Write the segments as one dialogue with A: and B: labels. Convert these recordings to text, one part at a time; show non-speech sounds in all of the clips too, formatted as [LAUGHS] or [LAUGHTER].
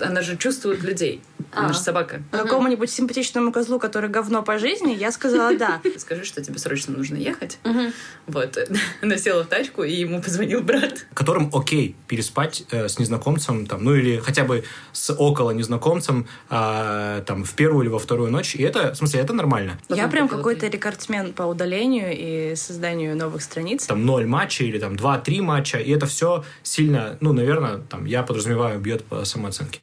A: Она же чувствует людей. Она
B: А.
A: же собака.
C: Какому-нибудь симпатичному козлу, который говно по жизни, я сказала да. [LAUGHS]
A: Скажи, что тебе срочно нужно ехать. Вот. [LAUGHS] Она села в тачку, и ему позвонил брат.
D: которым окей переспать э, с незнакомцем, там, ну или хотя бы с около незнакомцем а, там, в первую или во вторую ночь. И это, в смысле, это нормально.
C: Я прям какой-то рекордсмен по удалению и созданию новых страниц.
D: Там ноль матчей или там два-три матча. И это все сильно, ну, наверное, там, я подразумеваю, бьет по самооценке.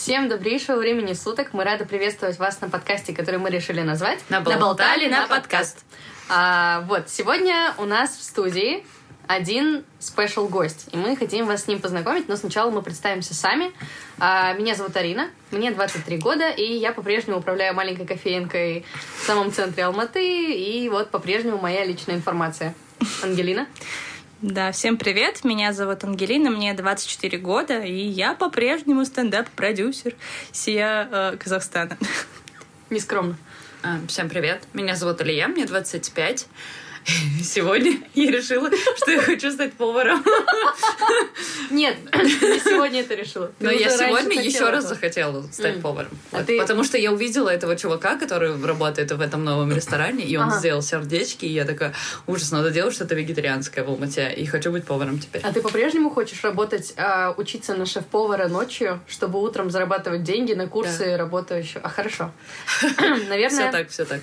B: Всем добрейшего времени суток. Мы рады приветствовать вас на подкасте, который мы решили назвать
A: Наболтали на подкаст».
B: А, вот, сегодня у нас в студии один спешл гость, и мы хотим вас с ним познакомить, но сначала мы представимся сами. А, меня зовут Арина, мне 23 года, и я по-прежнему управляю маленькой кофеинкой в самом центре Алматы, и вот по-прежнему моя личная информация. [LAUGHS] Ангелина?
C: Да, всем привет, меня зовут Ангелина, мне 24 года, и я по-прежнему стендап-продюсер сия э, Казахстана. [LAUGHS]
B: Нескромно.
A: А, Всем привет. Меня зовут Илья, мне 25. Сегодня я решила, что я хочу стать поваром.
B: Нет, не сегодня это решила. Ты
A: Но я сегодня еще раз захотела стать поваром.
B: А ты-
A: Потому что я увидела этого чувака, который работает в этом новом ресторане, и он сделал сердечки, и я такая, ужас, надо делать что-то вегетарианское в Алмате, и хочу быть поваром теперь.
B: А ты по-прежнему хочешь работать, а, учиться на шеф-повара ночью, чтобы утром зарабатывать деньги на курсы работу еще? А хорошо.
A: Все [LAUGHS]
B: Наверное,
A: так, все так.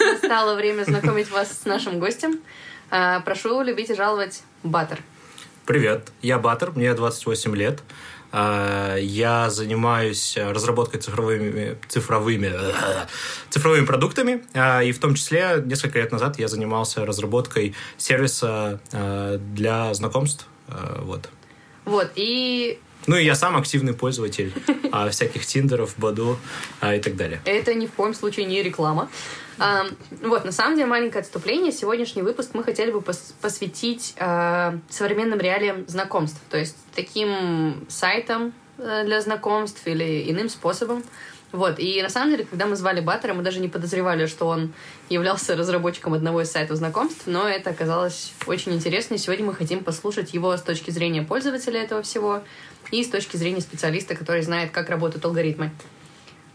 B: настало время знакомить вас с нашим гостем. А, Прошу любить и жаловать Баттер.
D: Привет, я Батер, мне 28 лет. А, Я занимаюсь разработкой цифровыми, цифровыми, [LAUGHS] цифровыми продуктами, А, и в том числе несколько лет назад я занимался разработкой сервиса для знакомств. Вот.
B: Вот, и
D: Ну и я сам активный пользователь [LAUGHS] а, всяких тиндеров, Баду а, и так далее.
B: это ни в коем случае не реклама. А, Вот, на самом деле, маленькое отступление. Сегодняшний выпуск мы хотели бы пос- посвятить современным реалиям знакомств. То есть таким сайтам э, для знакомств или иным способом. Вот, и на самом деле, когда мы звали Баттера, мы даже не подозревали, что он являлся разработчиком одного из сайтов знакомств, но это оказалось очень интересно, и сегодня мы хотим послушать его с точки зрения пользователя этого всего и с точки зрения специалиста, который знает, как работают алгоритмы.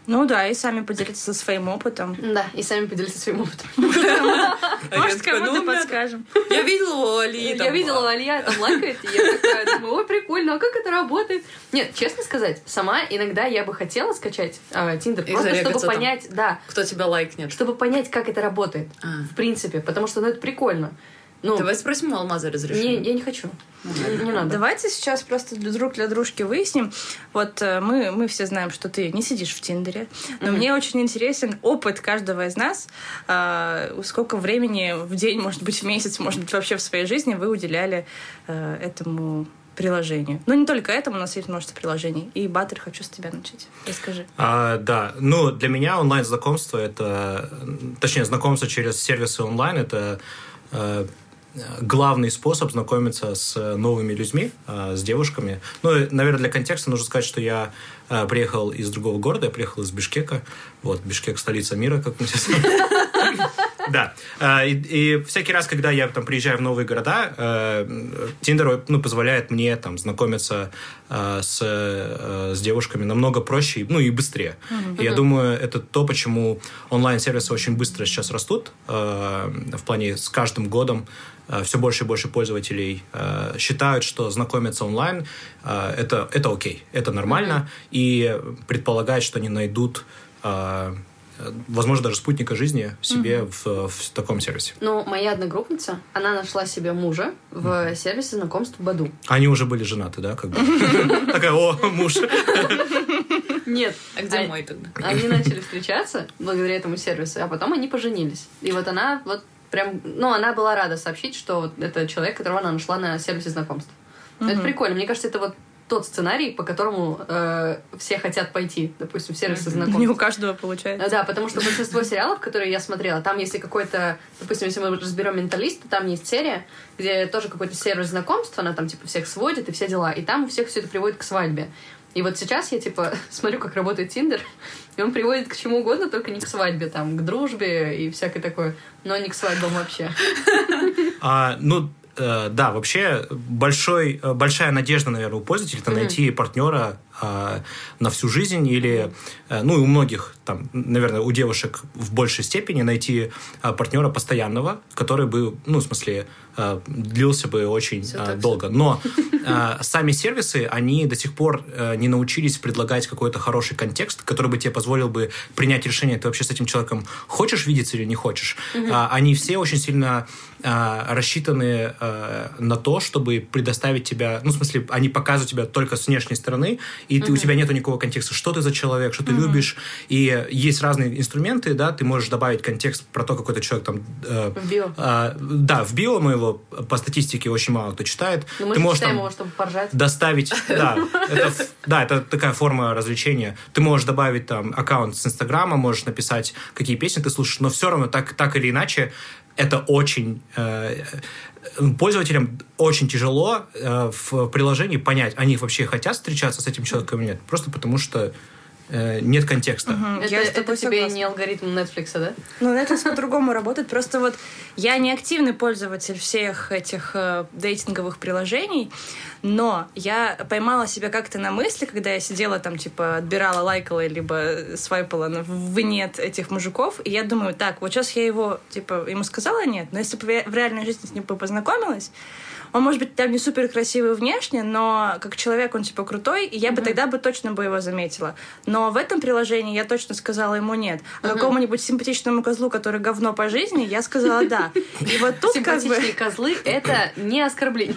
C: Ну да, и сами поделиться своим опытом.
B: Да, и сами поделиться своим опытом. [LAUGHS]
C: Может, кому-то
A: ну, бля,
C: подскажем.
A: Я видела у Али.
B: Я видела, Алия там лайкает, и я такая думаю, ой, прикольно, а как это работает? Нет, честно сказать, сама иногда я бы хотела скачать а, Тиндер,
A: И
B: просто чтобы понять, да,
A: Кто тебя лайкнет?
B: чтобы понять, как это работает,
A: А.
B: в принципе, потому что, ну, это прикольно. Ну,
A: Давай спросим у Алмаза
B: не,
A: разрешение.
B: я не хочу. Не, не надо.
C: Давайте сейчас просто друг для дружки выясним. Вот э, мы, мы все знаем, что ты не сидишь в Тиндере, но мне очень интересен опыт каждого из нас. А, сколько времени в день, может быть, в месяц, может быть, вообще в своей жизни вы уделяли э, этому приложению. Ну, не только этому, у нас есть множество приложений. И, Баттер, хочу с тебя начать. Расскажи.
D: А, да, ну для меня онлайн-знакомство это, точнее, знакомство через сервисы онлайн это э, главный способ знакомиться с новыми людьми, э, с девушками. Ну, наверное, для контекста нужно сказать, что я э, приехал из другого города, я приехал из Бишкека. Вот, Бишкек столица мира, как мы сейчас [LAUGHS] Да. А, И, и всякий раз, когда я там приезжаю в новые города, э, Тиндер ну, позволяет мне там знакомиться э, с, э, с девушками намного проще, ну и быстрее. И я думаю, это то, почему онлайн-сервисы очень быстро сейчас растут. э, В плане с каждым годом э, все больше и больше пользователей э, считают, что знакомиться онлайн э, это, это окей, это нормально, и предполагают, что они найдут э, возможно, даже спутника жизни себе в, в таком сервисе.
B: Ну, моя одногруппница, она нашла себе мужа в сервисе знакомств Баду.
D: Они уже были женаты, да, как бы? [LAUGHS] Такая, о, муж.
B: Нет.
A: А где
B: а-
A: мой тогда?
B: Они начали встречаться благодаря этому сервису, а потом они поженились. И вот она вот прям, ну, она была рада сообщить, что вот это человек, которого она нашла на сервисе знакомств. Ну, Это прикольно. Мне кажется, это вот тот сценарий, по которому э, все хотят пойти, допустим, в сервисы
C: Не у
B: знакомств.
C: каждого получается.
B: Да, потому что большинство сериалов, которые я смотрела, там если какой-то, допустим, если мы разберем менталиста, там есть серия, где тоже какой-то сервис знакомств, она там типа всех сводит и все дела, и там у всех все это приводит к свадьбе. И вот сейчас я типа [LAUGHS] смотрю, как работает Тиндер, и он приводит к чему угодно, только не к свадьбе, там, к дружбе и всякое такое, но не к свадьбам вообще.
D: А, ну, да, вообще большой, э, большая надежда, наверное, у пользователя это найти партнера э, на всю жизнь или, э, ну и у многих, там, наверное, у девушек в большей степени найти э, партнера постоянного, который бы, ну, в смысле, э, длился бы очень
A: Всё
D: э,
A: так,
D: долго. Но [LAUGHS] сами сервисы, они до сих пор э, не научились предлагать какой-то хороший контекст, который бы тебе позволил бы принять решение, ты вообще с этим человеком хочешь видеться или не хочешь. А, они все очень сильно а, рассчитаны а, на то, чтобы предоставить тебя, ну, в смысле, они показывают тебя только с внешней стороны, и ты, у тебя нету никакого контекста, что ты за человек, что ты любишь, и есть разные инструменты, да, ты можешь добавить контекст про то, какой то человек там... э,
B: В био.
D: а, да, в био мы его по статистике очень мало кто читает.
B: Но мы
D: ты
B: же
D: можешь
B: читаем
D: там
B: его, чтобы поржать.
D: доставить, [LAUGHS] да, это, да, это такая форма развлечения. Ты можешь добавить там аккаунт с Инстаграма, можешь написать, какие песни ты слушаешь, но все равно так, так или иначе это очень э, пользователям очень тяжело э, в приложении понять, они вообще хотят встречаться с этим человеком или нет, просто потому что э, нет контекста.
B: Это,
C: Я с
B: это
C: тобой
B: тебе
C: согласна.
B: не алгоритм Netflix, да?
C: Ну, Netflix по-другому работает. Просто вот я не активный пользователь всех этих э, дейтинговых приложений, но я поймала себя как-то на мысли, когда я сидела там, типа, отбирала, лайкала, либо свайпала на в нет этих мужиков, и я думаю, так, вот сейчас я его, типа, ему сказала нет, но если бы я в реальной жизни с ним бы познакомилась, он, может быть, там не супер красивый внешне, но как человек он, типа, крутой, и я бы тогда бы точно бы его заметила. Но в этом приложении я точно сказала ему нет. А какому-нибудь симпатичному козлу, который говно по жизни, я сказала да. И вот тут как бы...
B: Симпатичные козлы — это не оскорбление.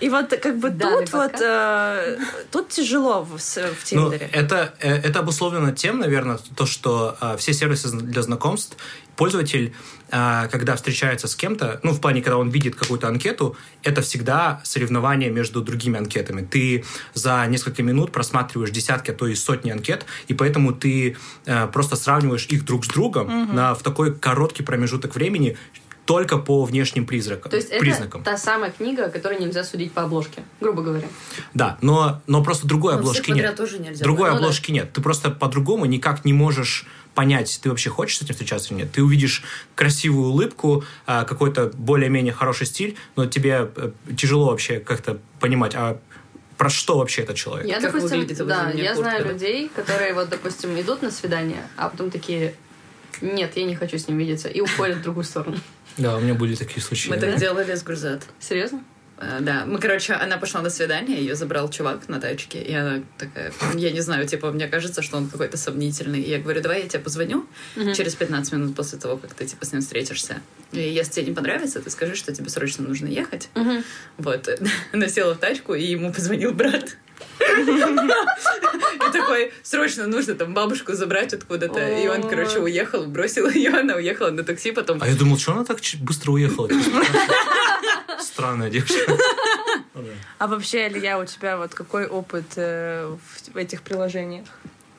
C: И вот как бы тут вот... э, Тут тяжело в
D: Ну,
C: Тиндере.
D: это, э, это обусловлено тем, наверное, то, что э, все сервисы для знакомств, пользователь, э, когда встречается с кем-то, ну, в плане, когда он видит какую-то анкету, это всегда соревнование между другими анкетами. Ты за несколько минут просматриваешь десятки, а то и сотни анкет, и поэтому ты э, просто сравниваешь их друг с другом на, в такой короткий промежуток времени только по внешним призракам,
B: То есть это
D: признакам.
B: та самая книга, о которой нельзя судить по обложке, грубо говоря.
D: Да, но, но просто другой
A: Ну, всех
D: обложки нет.
A: тоже нельзя.
D: Другой
B: Ну да.
D: обложки нет. Ты просто по-другому никак не можешь понять, ты вообще хочешь с этим встречаться или нет. Ты увидишь красивую улыбку, а, какой-то более-менее хороший стиль, но тебе э, тяжело вообще как-то понимать, а про что вообще этот человек.
B: Я,
A: Как
B: допустим,
A: выглядит
B: да, я
A: куртка,
B: знаю
A: да?
B: людей, которые вот, допустим, идут на свидание, а потом такие, нет, я не хочу с ним видеться, и уходят в другую сторону.
D: Да, у меня были такие случаи.
A: Мы так делали с Гурзат.
B: Серьезно?
A: Э, Да, мы, короче, она пошла на свидание, ее забрал чувак на тачке, и она такая, я не знаю, типа, мне кажется, что он какой-то сомнительный. И я говорю, давай я тебе позвоню через 15 минут после того, как ты, типа, с ним встретишься. И если тебе не понравится, ты скажи, что тебе срочно нужно ехать. Вот. [LAUGHS] Она села в тачку, и ему позвонил брат. И такой, срочно нужно там бабушку забрать откуда-то. И он, короче, уехал, бросил ее, она уехала на такси, потом
D: А я думал, что она так быстро уехала? Странная девушка. Да.
C: А вообще, Илья, у тебя вот какой опыт э, в этих приложениях?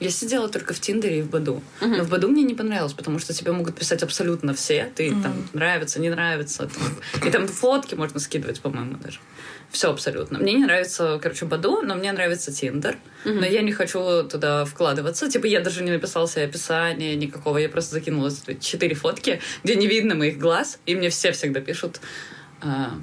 A: Я сидела только в Тиндере и в Баду. Но в Баду мне не понравилось, потому что тебе могут писать абсолютно все. Ты там нравится, не нравится. там. И там фотки можно скидывать, по-моему, даже. Все абсолютно. Мне не нравится, короче, Баду, но мне нравится Тиндер. Но я не хочу туда вкладываться. Типа, я даже не написала себе описание никакого. Я просто закинула четыре фотки, где не видно моих глаз. И мне все всегда пишут... а,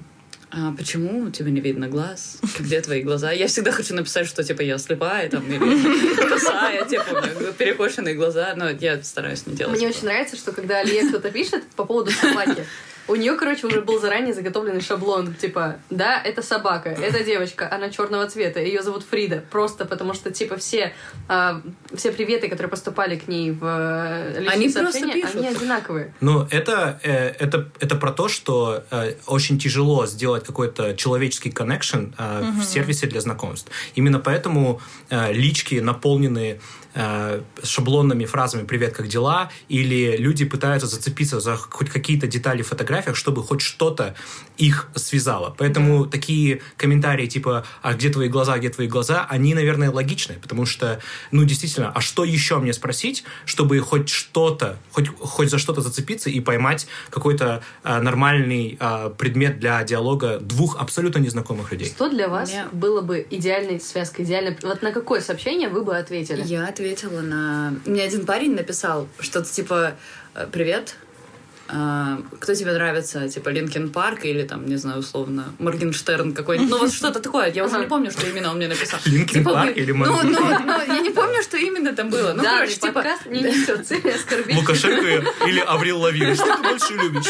A: а почему у тебя не видно глаз? Где твои глаза? Я всегда хочу написать, что типа я слепая там или косая, типа у меня перекошенные глаза, но я стараюсь не делать.
B: Мне
A: этого.
B: очень нравится, что когда Алия кто-то пишет по поводу собаки, у нее, короче, уже был заранее заготовленный шаблон. Типа, да, это собака, это девочка, она черного цвета, ее зовут Фрида. Просто потому что, типа, все, а, все приветы, которые поступали к ней в э, личные
A: Они просто
B: сообщения,
A: пишут.
B: они одинаковые.
D: Ну, это, э, это, это про то, что э, очень тяжело сделать какой-то человеческий коннекшн э, в сервисе для знакомств. Именно поэтому э, лички наполнены э, шаблонными фразами «Привет, как дела?» или люди пытаются зацепиться за хоть какие-то детали в фотографиях, чтобы хоть что-то их связало. Поэтому такие комментарии типа «А где твои глаза, где твои глаза?» они, наверное, логичны, потому что, ну, действительно, а что еще мне спросить, чтобы хоть что-то, хоть, хоть за что-то зацепиться и поймать какой-то а, нормальный а, предмет для диалога двух абсолютно незнакомых людей?
B: Что для вас
A: Мне-
B: было бы идеальной связкой, идеальной... Вот на какое сообщение вы бы ответили?
A: Я ответила на... Мне один парень написал что-то типа «Э, «Привет, а, кто тебе нравится, типа Linkin Park или там, не знаю, условно, Моргенштерн какой-нибудь. Ну, вот что-то такое. Я уже не помню, что именно он мне написал.
D: Linkin
A: Park
D: или
A: ну,
D: Моргенштерн?
A: ну, ну, я не помню, что именно там было. Ну, короче, типа...
B: не несет цели оскорбить.
D: Лукашенко или Avril Lavigne? Что ты больше любишь?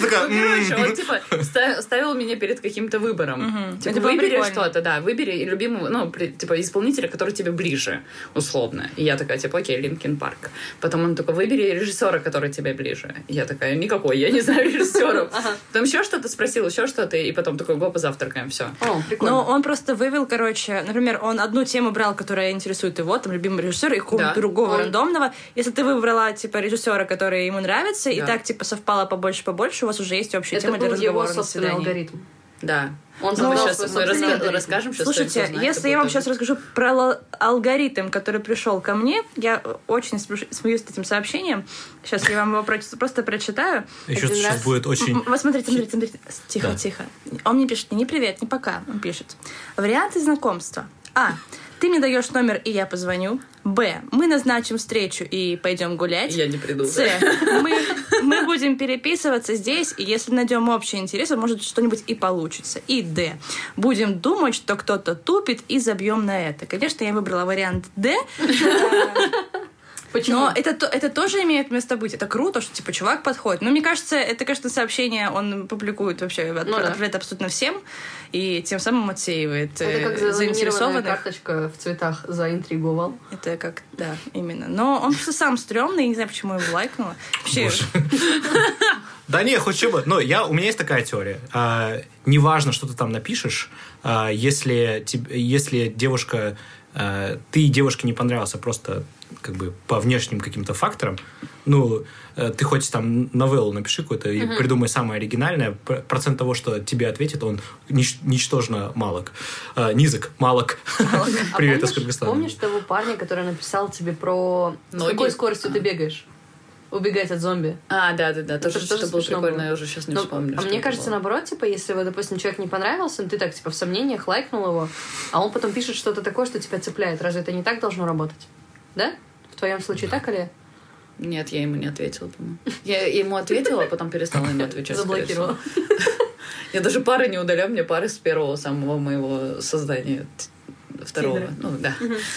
A: Ну, короче, он, типа, ста- ставил меня перед каким-то выбором. Типа, выбери что-то, да, выбери любимого, ну, типа, исполнителя, который тебе ближе, условно. И я такая, типа, окей, Линкен Парк. Потом он такой, выбери режиссера, который тебе ближе. И я такая, никакой, я не знаю [LAUGHS] режиссеров. Потом еще что-то спросил, еще что-то, и потом такой, го, позавтракаем, все.
B: О, прикольно.
C: Но он просто вывел, короче, например, он одну тему брал, которая интересует его, там, любимый режиссер, и какого-то другого рандомного. Если ты выбрала, типа, режиссера, который ему нравится, и так, типа, совпало побольше-побольше, у вас уже есть общая
B: Это
C: тема для
B: был его
C: разговора на
B: собственный алгоритм.
A: Да.
B: Он
A: Ну, сейчас мы раска- расскажем сейчас.
C: Слушайте, если я вам сейчас расскажу про л- алгоритм, который пришел ко мне, я очень смеюсь с этим сообщением. Сейчас я вам его про- просто прочитаю.
D: Еще
B: Один
D: сейчас
B: раз.
D: будет очень...
C: Вот смотрите, смотрите, смотрите. Тихо,
D: Да.
C: тихо. Он мне пишет не привет, не пока. Он пишет. Варианты знакомства. А. Ты мне даешь номер, и я позвоню. Б. Мы назначим встречу и пойдем гулять.
A: Я не приду.
C: С. Мы, мы будем переписываться здесь, и если найдем общий интерес, может что-нибудь и получится. И Д. Будем думать, что кто-то тупит, и забьем на это. Конечно, я выбрала вариант Д, [LAUGHS]
B: Почему?
C: но это, то- это тоже имеет место быть. Это круто, что типа чувак подходит. Но мне кажется, это, конечно, сообщение он публикует вообще, от-
B: Ну да.
C: отправляет абсолютно всем, и тем самым отсеивает
B: Это
C: э,
B: как
C: заинтересованных.
B: карточка в цветах заинтриговал.
C: Это как, да, именно. Но он просто сам стрёмный, не знаю, почему его лайкнула. Вообще. [LAUGHS]
D: Да не, хоть что бы. Но я, у меня есть такая теория. А, неважно, что ты там напишешь, а, если, если девушка... а, ты девушке не понравился просто как бы по внешним каким-то факторам, ну, э, ты хоть там новеллу напиши какую-то и придумай самое оригинальное, процент того, что тебе ответит, он нич- ничтожно малок. А, низок, малок. [LAUGHS]
B: А
D: Привет
B: помнишь,
D: из Кыргызстана.
B: Помнишь того парня, который написал тебе про... С
A: Ноги?
B: какой скоростью ты бегаешь? Убегать от зомби.
A: А, да, да, да, тоже,
B: Это тоже
A: что было прикольно,
B: было.
A: я уже сейчас не
B: Ну,
A: вспомню.
B: а мне кажется,
A: было.
B: наоборот, типа, если вот, допустим, человек не понравился, ты так, типа, в сомнениях лайкнул его, а он потом пишет что-то такое, что тебя цепляет. Разве это не так должно работать? Да? В твоем случае так или?
A: Нет, я ему не ответила, по-моему. Я ему ответила, а потом перестала ему отвечать.
B: Заблокировала. [LAUGHS]
A: Я даже пары не удаляю, мне пары с первого самого моего создания. Второго.
B: Тиндера.
A: Ну, да.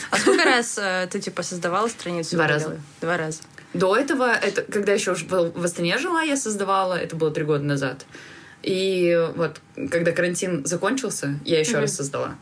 C: а сколько раз э, ты типа создавала страницу?
A: Два раза.
C: Два раза.
A: До этого, это, когда еще в Астане жила, я создавала, это было три года назад. И вот, когда карантин закончился, я еще раз создала.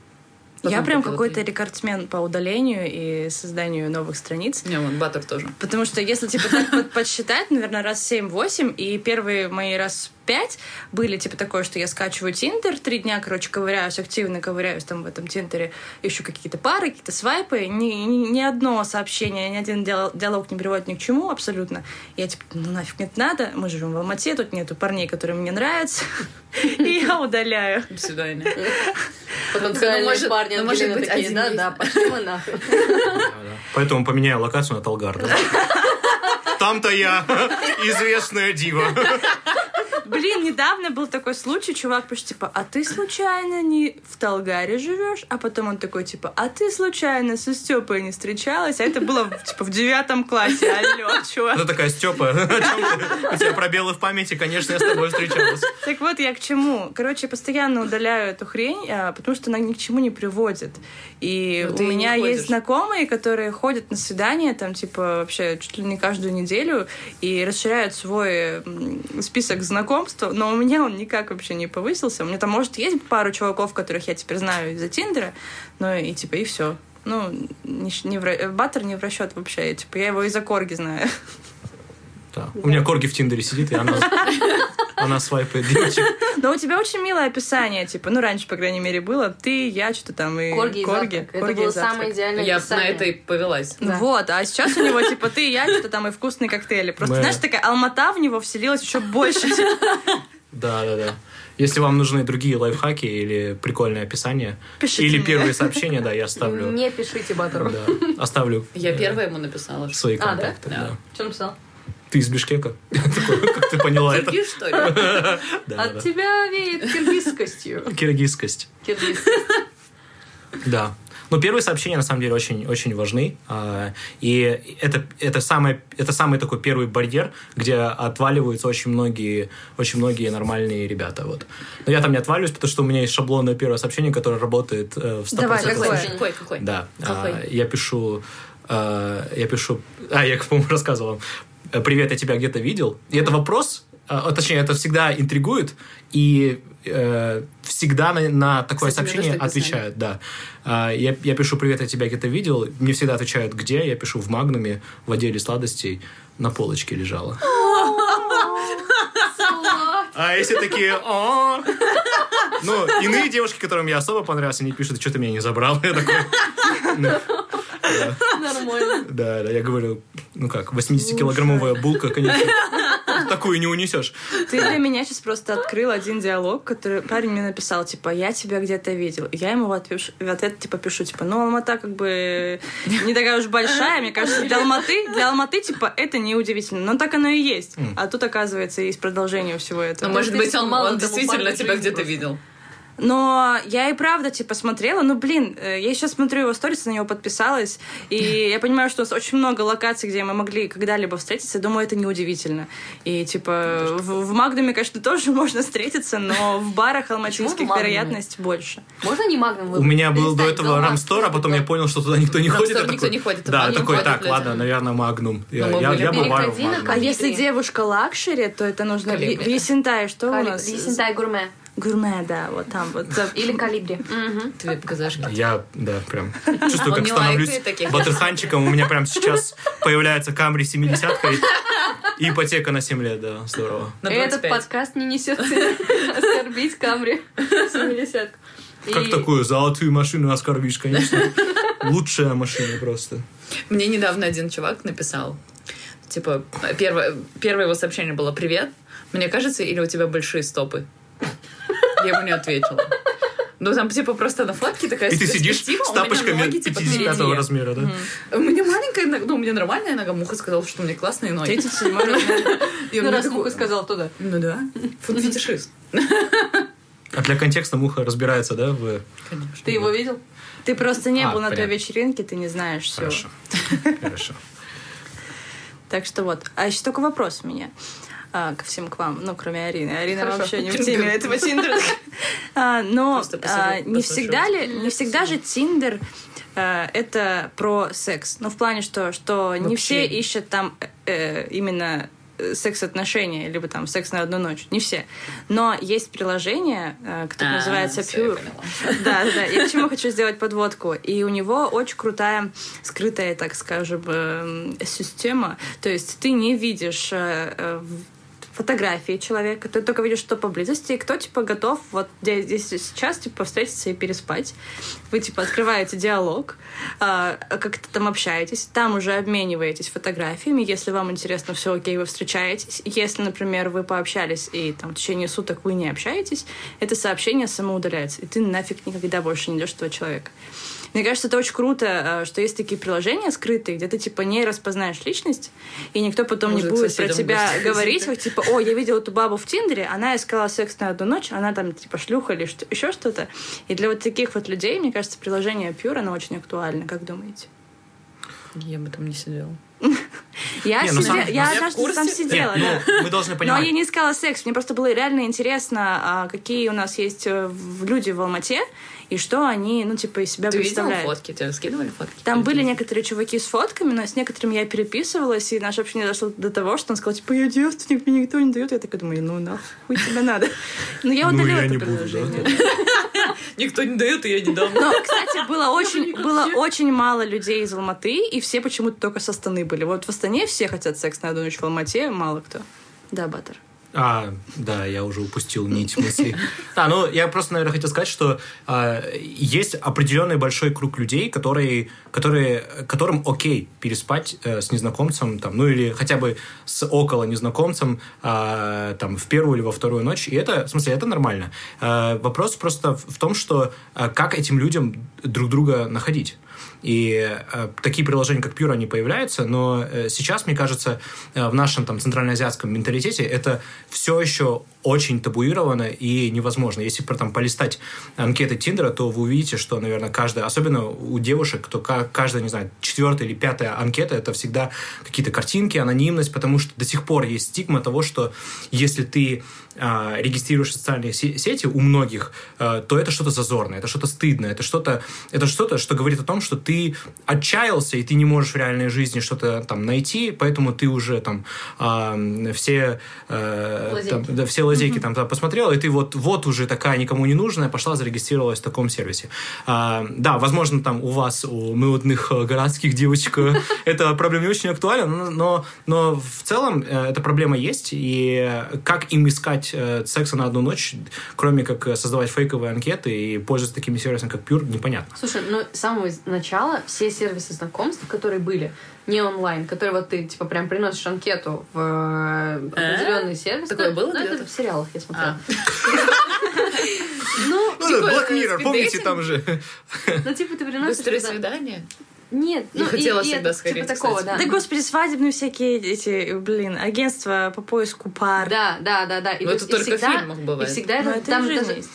C: Я
A: Потом
C: прям
A: купила
C: какой-то рекордсмен по удалению и созданию новых страниц.
A: Не, вот Баттер тоже.
C: Потому что если типа так под- подсчитать, наверное, раз 7-8, и первые мои раз 5 были типа такое, что я скачиваю Тиндер, три дня, короче, ковыряюсь, активно ковыряюсь там в этом Тиндере, ищу какие-то пары, какие-то свайпы, ни, ни, ни одно сообщение, ни один диал- диалог не приводит ни к чему абсолютно. Я типа, ну нафиг мне это надо, мы живем в Алмате, тут нету парней, которые мне нравятся, [LAUGHS] и я удаляю.
A: До свидания. [LAUGHS]
B: Потенциальные
A: Ну, может-
B: парни
A: ну, может быть,
B: такие,
A: один
B: да, да, пошли мы нахуй. [LAUGHS]
D: Поэтому поменяю локацию на Талгар. Там-то я известная дива.
C: Блин, недавно был такой случай, чувак пишет, типа, а ты случайно не в Талгаре живешь? А потом он такой, типа, а ты случайно со Степой не встречалась? А это было, типа, в девятом классе. Алло, чувак.
D: Она такая, Степа? [LAUGHS] У тебя пробелы в памяти, конечно, я с тобой встречалась.
C: Так вот, я к чему? Короче, я постоянно удаляю эту хрень, а, потому что она ни к чему не приводит. И
A: Ну,
C: у меня есть знакомые, которые ходят на свидания, там, типа, вообще чуть ли не каждую неделю, и расширяют свой список знакомств, но у меня он никак вообще не повысился. У меня там, может, есть пару чуваков, которых я теперь знаю из-за Тиндера, но и, типа, и все. Ну, не, не в, Баттер не в расчет вообще. Я, типа, я его из-за корги знаю.
D: Да. У меня Корги в Тиндере сидит, и она, она свайпает девочек.
C: Но у тебя очень милое описание, типа, ну, раньше, по крайней мере, было ты, я, что-то там, и
B: Корги и завтрак. Это
C: Корги и
B: было
C: завтрак.
B: самое идеальное
A: Я на
B: описание.
A: это и повелась.
B: Да.
C: Вот, а сейчас у него, типа, ты, я, что-то там, и вкусные коктейли. Просто,
D: Да.
C: знаешь, такая Алмата в него вселилась еще больше.
D: Да, да, да. Если вам нужны другие лайфхаки или прикольные описания,
C: Пишите
D: или
C: мне.
D: первые сообщения, да, я оставлю.
B: Не пишите Баттеру.
D: Да, оставлю
A: Я
D: э,
A: первая ему написала.
D: свои
B: А, да?
D: контакты.
A: Да.
D: да.
B: Что написал?
D: Ты из Бишкека? [LAUGHS] Как ты поняла это?
A: Киргиз, что ли? [LAUGHS]
B: От тебя веет киргизскостью.
D: Киргизскость.
B: Киргизскость.
D: Да. Но первые сообщения, на самом деле, очень, очень важны. А, и это, это, самый, это самый такой первый барьер, где отваливаются очень многие, очень многие нормальные ребята. Вот. Но я там не отваливаюсь, потому что у меня есть шаблонное первое сообщение, которое работает э, в 100%.
C: Давай,
A: Какой?
C: Какой?
A: Какой? Какой?
D: Да.
A: Какой?
D: А, я пишу... а, я пишу... А, я, по-моему, [LAUGHS] рассказывал вам. «Привет, я тебя где-то видел». И это вопрос, а, точнее, это всегда интригует, и э, всегда на, на такое
A: Кстати,
D: сообщение отвечают, да. А, я, я пишу «Привет, я тебя где-то видел». Мне всегда отвечают «Где?». Я пишу «В Магнуме, в отделе сладостей, на полочке лежала». А если такие «О». Ну, иные девушки, которым я особо понравился, они пишут, что ты меня не забрал. Я такой, «Ну.
B: Нормально.
D: Да, да, я говорю, ну как, 80-килограммовая булка, конечно, [LAUGHS] такую не унесешь.
C: Ты для меня сейчас просто открыл один диалог, который парень мне написал, типа, я тебя где-то видел. И Я ему в ответ, в ответ, типа, пишу, типа, ну, Алмата как бы не такая уж большая, мне кажется, для Алматы, для Алматы, типа, это неудивительно. Но так оно и есть. А тут, оказывается, есть продолжение всего
A: Ну,
C: этого.
A: может
B: ты
A: быть, он,
B: мало
A: он
B: тому
A: действительно тебя где-то видел.
C: Но я и правда, типа, смотрела, ну, блин, э, я сейчас смотрю его сторис, на него подписалась, и я понимаю, что у нас очень много локаций, где мы могли когда-либо встретиться, и думаю, это неудивительно. И, типа, в, в Магдуме, конечно, [LAUGHS] тоже можно встретиться, но в барах алматинских
B: Магнуме?
C: вероятность больше.
B: Можно не магнум
D: У меня был до этого? Ramstore, а потом я понял, что туда никто не ходит. Я
A: никто не ходит,
D: Да, такой, так, ладно,
A: а.
D: наверное, Магнум. Я, бываю.
C: А если девушка luxury, то это нужно в, Esentai, что у нас?
B: Esentai Gourmet.
C: Гурме, да, вот там вот.
B: Или калибри.
A: Тебе показашь.
D: Я, да, прям чувствую, как
A: не
D: становлюсь батерханчиком. У меня прям сейчас появляется Камри 70 и ипотека на 7 лет, да, здорово.
B: Этот
A: 25.
B: подкаст не несет [LAUGHS] оскорбить Камри 70
D: Как такую золотую машину оскорбишь, конечно. Лучшая машина просто.
A: Мне недавно один чувак написал, типа, первое, первое его сообщение было «Привет, мне кажется, или у тебя большие стопы?» Я ему не ответила. Ну, там, типа, просто на фотке такая
D: И ты сидишь с тапочками
A: ноги, типа,
D: 55
A: впереди.
D: размера, да?
A: У меня маленькая нога, ну, у меня нормальная нога. Муха сказала, что у меня классные ноги.
C: 37 размер. [LAUGHS]
A: И он
B: Ну,
A: мне
B: раз Муха сказал туда.
A: Ну да, фуд-фетишист.
D: А для контекста Муха разбирается, да, в...
A: Конечно.
B: Ты его видел?
C: Ты просто не
D: А,
C: был на той вечеринке, ты не знаешь всего.
D: Хорошо. [LAUGHS] Хорошо.
C: Так что вот. А еще только вопрос у меня а, ко всем к вам, ну, кроме Арины. Арина
B: Хорошо.
C: вообще не в теме этого Тиндера. А, Но а, не всегда ли, не всегда же Тиндер а, это про секс. Ну, в плане, что, что не все ищут там э, именно э, секс-отношения, либо там секс на одну ночь. Не все. Но есть приложение, э, которое
A: А,
C: называется Pure. Да, да, да. Я к чему [LAUGHS] хочу сделать подводку. И у него очень крутая, скрытая, так скажем, эм, система. То есть ты не видишь э, э, фотографии человека, ты только видишь, что поблизости, и кто, типа, готов вот здесь, сейчас, типа, встретиться и переспать. Вы, типа, открываете диалог, а, как-то там общаетесь, там уже обмениваетесь фотографиями, если вам интересно, все окей, вы встречаетесь. Если, например, вы пообщались, и там в течение суток вы не общаетесь, это сообщение самоудаляется, и ты нафиг никогда больше не идешь этого человека. Мне кажется, это очень круто, э, что есть такие приложения скрытые, где ты, типа, не распознаешь личность, и никто потом
A: Может,
C: не будет про тебя
A: будешь
C: говорить, вот, [LAUGHS] типа, о, я видела эту бабу в Тиндере, она искала секс на одну ночь, она там, типа, шлюха или что- еще что-то. И для вот таких вот людей, мне кажется, приложение Pure, оно очень актуально. Как думаете?
A: Я бы там не сидела. [LAUGHS]
C: Я,
D: Не, ну,
C: сиде-
D: сам-
C: я однажды там
D: Нет,
C: сидела,
D: ну,
C: да.
D: мы должны
C: Но
D: понимать.
C: я не искала секс. Мне просто было реально интересно, а, какие у нас есть э, люди в Алмате, и что они, ну, типа, из себя
A: Ты видела
C: представляют.
A: фотки? Тебе скидывали фотки?
C: Там были некоторые чуваки с фотками, но с некоторыми я переписывалась, и наше общение дошло до того, что он сказал, типа, я девственник, мне никто не дает. Я такая думаю, ну нахуй тебе надо. [LAUGHS] Но я
D: Ну,
C: удалила
D: я
C: это
D: не буду,
C: приложение. [LAUGHS]
A: Никто не дает, и я не дам.
C: Но, кстати, было очень, было очень мало людей из Алматы, и все почему-то только с Астаны были. Вот в Астане все хотят секс на одну ночь, в Алмате мало кто. Да, Батер.
D: А, да, я уже упустил нить мысли. А, ну, я просто, наверное, хотел сказать, что а, есть определенный большой круг людей, которые, которые, которым окей переспать э, с незнакомцем, там, ну, или хотя бы с около незнакомцем, а, там, в первую или во вторую ночь. И это, в смысле, это нормально. А, вопрос просто в том, что а, как этим людям друг друга находить. И э, такие приложения, как Pure, они появляются, но э, сейчас, мне кажется, э, в нашем там центральноазиатском менталитете это все еще очень табуировано и невозможно. Если про там полистать анкеты Тиндера, то вы увидите, что, наверное, каждая, особенно у девушек, то каждая, не знаю, четвертая или пятая анкета это всегда какие-то картинки, анонимность, потому что до сих пор есть стигма того, что если ты а, регистрируешь социальные сети у многих, а, то это что-то зазорное, это что-то стыдное, это что-то, это что-то, что говорит о том, что ты отчаялся и ты не можешь в реальной жизни что-то там найти, поэтому ты уже там а, все, там, да, все лазейки там, там посмотрела, и ты вот, вот уже такая никому не нужная, пошла зарегистрировалась в таком сервисе. Да, возможно, там у вас, у модных э, городских девочек, э, [LAUGHS] эта проблема не очень актуальна, но, но в целом э, эта проблема есть, и как им искать секса на одну ночь, кроме как создавать фейковые анкеты и пользоваться такими сервисами, как Pure, непонятно.
B: Слушай, ну с самого начала все сервисы знакомств, которые были, не онлайн, который вот ты, типа, прям приносишь анкету в э, определенный сервис.
A: Такое было
B: Ну, это в сериалах я смотрела.
D: Ну, Black Mirror, помните, там же...
B: Ну, типа, ты приносишь...
A: Быстрое свидание?
B: Нет,
A: Я
B: ну,
A: хотела
B: и, и
A: всегда
B: это,
A: сходить,
B: типа такого,
A: кстати.
B: да.
C: Да, господи, свадебные всякие эти, блин, агентства по поиску пар.
B: Да, да, да, да. И,
A: Но
B: то
A: это
B: и
A: только в
B: всегда,
A: фильмах бывает.
B: И всегда
C: Но
B: это,
C: это и
B: там
C: в
B: даже,
C: есть.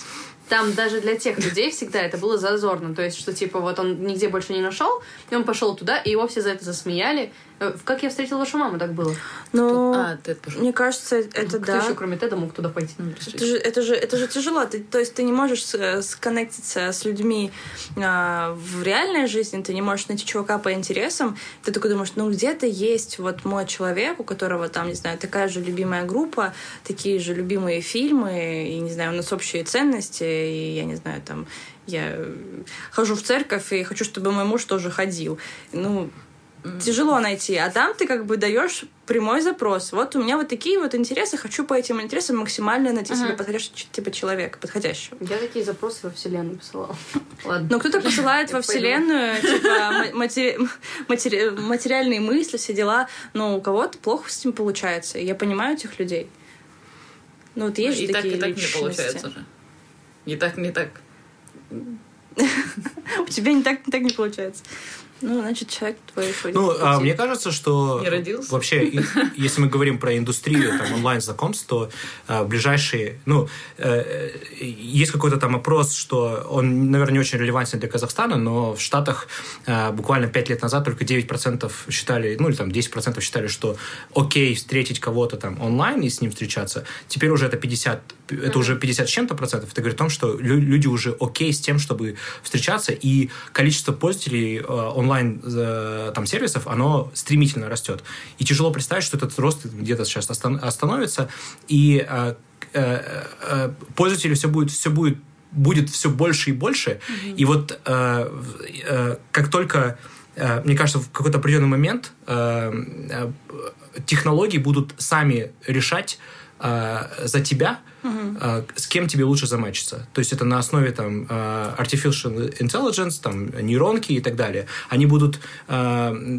B: Там даже для тех людей всегда это было зазорно. То есть, что типа вот он нигде больше не нашел, и он пошел туда, и его все за это засмеяли. Э, «Как я встретил вашу маму» так было.
C: Но
A: А, ты пошел.
C: мне кажется, это
B: Кто
C: да.
B: еще, кроме Теда, мог туда пойти?
C: Это же, это же, это же тяжело. Ты, то есть ты не можешь с- сконнектиться с людьми а, в реальной жизни, ты не можешь найти чувака по интересам. Ты такой думаешь, ну где-то есть вот мой человек, у которого там, не знаю, такая же любимая группа, такие же любимые фильмы, и, не знаю, у нас общие ценности, и, я не знаю, там, я хожу в церковь и хочу, чтобы мой муж тоже ходил. Ну, тяжело найти. А там ты как бы даешь прямой запрос. Вот у меня вот такие вот интересы, хочу по этим интересам максимально найти себе подходящего типа человека, подходящего.
B: Я такие запросы во вселенную посылала. Ладно.
C: Но кто-то посылает во вселенную, типа, [LAUGHS] ма- матери- матери- материальные мысли, все дела, но у кого-то плохо с этим получается. Я понимаю этих людей. Ну вот есть же
A: и так,
C: такие
A: и так не получается же. И так, не так. [LAUGHS]
C: У тебя не так, не так не получается. Ну, значит, человек твой ходит.
D: Ну, а, мне кажется, что
A: Не родился.
D: вообще, [LAUGHS] если мы говорим про индустрию там, онлайн-знакомств, то а, ближайшие, ну, э, есть какой-то там опрос, что он, наверное, не очень релевантен для Казахстана, но в Штатах а, буквально 5 лет назад только 9% считали, ну, или там 10% считали, что окей встретить кого-то там онлайн и с ним встречаться. Теперь уже это 50, это уже 50 с чем-то процентов. Это говорит о том, что лю- люди уже окей с тем, чтобы встречаться, и количество пользователей э, онлайн э, там сервисов, оно стремительно растет. И тяжело представить, что этот рост где-то сейчас остан- остановится, и э, э, пользователей все будет, все будет будет все больше и больше. И вот как только, мне кажется, в какой-то определенный момент технологии будут сами решать э, за тебя, э, с кем тебе лучше замачиться. То есть это на основе там э, artificial intelligence, там нейронки и так далее. Они будут э,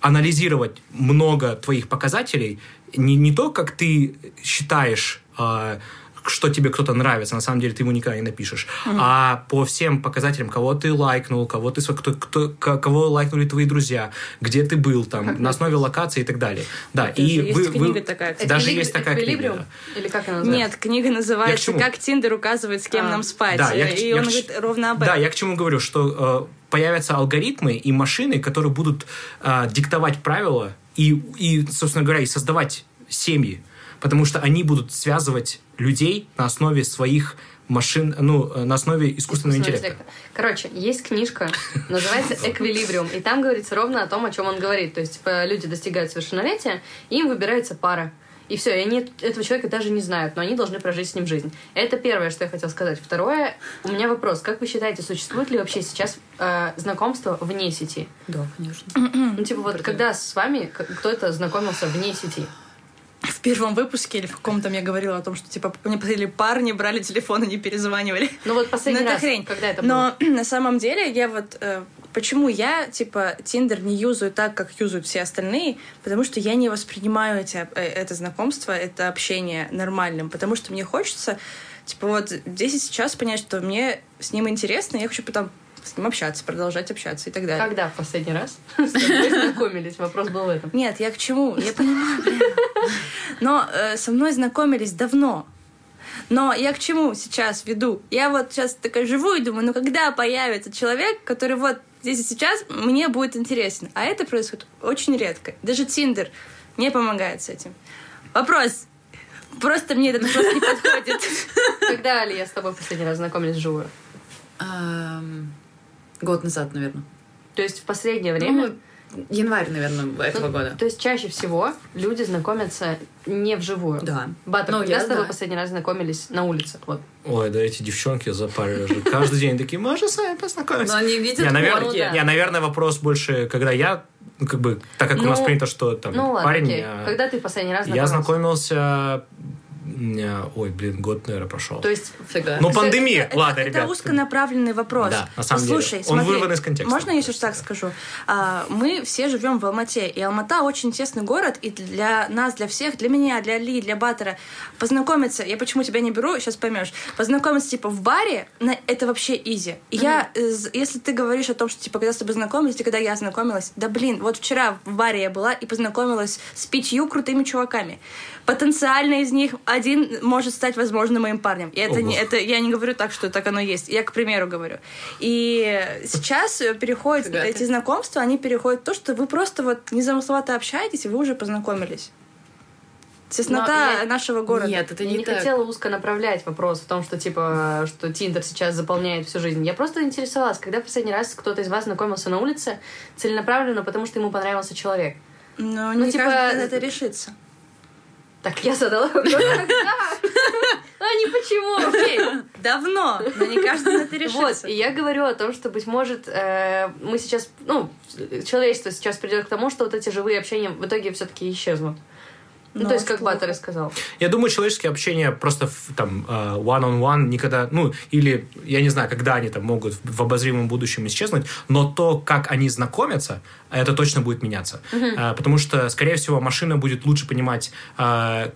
D: анализировать много твоих показателей, не, не то, как ты считаешь, э, что тебе кто-то нравится, на самом деле ты ему никогда не напишешь, а по всем показателям, кого ты лайкнул, кого ты, кто, кто, кого лайкнули твои друзья, где ты был, там, на основе локации и так далее. Да,
C: Это
D: и
C: же есть
D: вы, вы-
C: книга такая, кстати.
D: даже есть такая книга. Да.
B: Или как она называется?
C: Нет, книга
D: Я
C: называется? «Как Тиндер указывает, с кем
B: А.
C: нам спать».
D: Да, я к-
C: и
D: я
C: он
D: к-
C: говорит ровно об
D: Да,
C: этом.
D: я к чему говорю, что э, появятся алгоритмы и машины, которые будут э, диктовать правила и, и, собственно говоря, и создавать семьи, потому что они будут связывать людей на основе своих машин, ну, э, на основе искусственного интеллекта.
B: Короче, есть книжка, называется [LAUGHS] «Эквилибриум», и там говорится ровно о том, о чем он говорит. То есть, типа, люди достигают совершеннолетия, и им выбирается пара. И все, и они этого человека даже не знают, но они должны прожить с ним жизнь. Это первое, что я хотела сказать. Второе, у меня вопрос. Как вы считаете, существует ли вообще сейчас э, знакомство вне сети?
A: Да, конечно.
B: Ну, типа, вот когда с вами кто-то знакомился вне сети?
C: В первом выпуске или в каком-то я говорила о том, что типа мне посмотрели парни, брали телефон и не перезванивали.
B: Ну, вот последний
C: Ну, это
B: раз,
C: хрень.
B: когда это
C: Но
B: было? [CLEARS THROAT]
C: на самом деле я вот... э, почему я, типа, Тиндер не юзаю так, как юзают все остальные? Потому что я не воспринимаю эти, э, это знакомство, это общение нормальным. Потому что мне хочется, типа, вот здесь и сейчас понять, что мне с ним интересно, я хочу потом с ним общаться, продолжать общаться и так далее.
B: Когда в последний раз [LAUGHS] с тобой знакомились? Вопрос был в этом.
C: Нет, я к чему? Я понимаю, блин. Но э, со мной знакомились давно. Но я к чему сейчас веду? Я вот сейчас такая живу и думаю, ну когда появится человек, который вот здесь и сейчас мне будет интересен. А это происходит очень редко. Даже Тиндер не помогает с этим. Вопрос. Просто мне этот вопрос не подходит. [LAUGHS]
B: Когда, Али, я с тобой последний раз знакомились вживую?
A: Ам, Год назад, наверное.
B: То есть в последнее время...
A: Ну, январь, наверное, этого
B: Ну,
A: года.
B: То есть чаще всего люди знакомятся не вживую.
A: Да.
B: Баттер,
A: Ну,
B: когда
A: я
B: с тобой
A: да.
B: последний раз знакомились на улице? Вот.
D: Ой, да эти девчонки запарили же. Каждый день такие, мы же с вами познакомимся.
A: Но они видят
D: Не, наверное.
B: Ну, да.
D: не, наверное, вопрос больше, когда я, ну, как бы, так как у нас
B: Ну,
D: принято, что там
B: Ну ладно,
D: парень,
B: окей.
D: я-
B: Когда ты в последний раз
D: я
B: знакомился?
D: Ой, блин, год, наверное, прошел.
B: То есть
A: Фига.
D: Ну, пандемия,
C: Это-
D: ладно,
C: это,
D: ребят.
C: Это узконаправленный вопрос.
D: Да, на самом деле.
C: Послушай,
D: Он
C: смотри,
D: вырван из контекста.
C: Можно я еще так скажу? А, мы все живем в Алмате, и Алмата очень тесный город, и для нас, для всех, для меня, для Ли, для Баттера, познакомиться, я почему тебя не беру, сейчас поймешь, познакомиться, типа, в баре, на- это вообще изи. И Я, э, если ты говоришь о том, что, типа, когда с тобой знакомились, и когда я знакомилась, да блин, вот вчера в баре я была и познакомилась с пятью крутыми чуваками. Потенциально из них один может стать, возможно, моим парнем. И это,
D: Ого.
C: не, это я не говорю так, что так оно есть. Я к примеру говорю. И сейчас э, переходят
A: Фига ты.
C: эти знакомства, они переходят в то, что вы просто вот незамысловато общаетесь, и вы уже познакомились. Теснота
B: Но я-
C: нашего города.
A: Нет, это
B: я
A: не,
B: не
A: так.
B: хотела узко направлять вопрос в том, что типа, что Тиндер сейчас заполняет всю жизнь. Я просто интересовалась, когда в последний раз кто-то из вас знакомился на улице целенаправленно, потому что ему понравился человек.
C: Но
B: Ну,
C: не
B: типа,
C: каждый это решится.
B: Так, я задала вопрос. Когда? [LAUGHS] А не почему?
C: Окей, давно, но не каждый на это
B: Вот,
C: решится.
B: и я говорю о том, что, быть может, э, мы сейчас, ну, человечество сейчас придет к тому, что вот эти живые общения в итоге все-таки исчезнут. Ну, то есть, как Баттер сказал.
D: Я думаю, человеческое общение просто там э, one-on-one никогда, ну, или я не знаю, когда они там могут в обозримом будущем исчезнуть, но то, как они знакомятся, это точно будет меняться. Э, потому что, скорее всего, машина будет лучше понимать, э,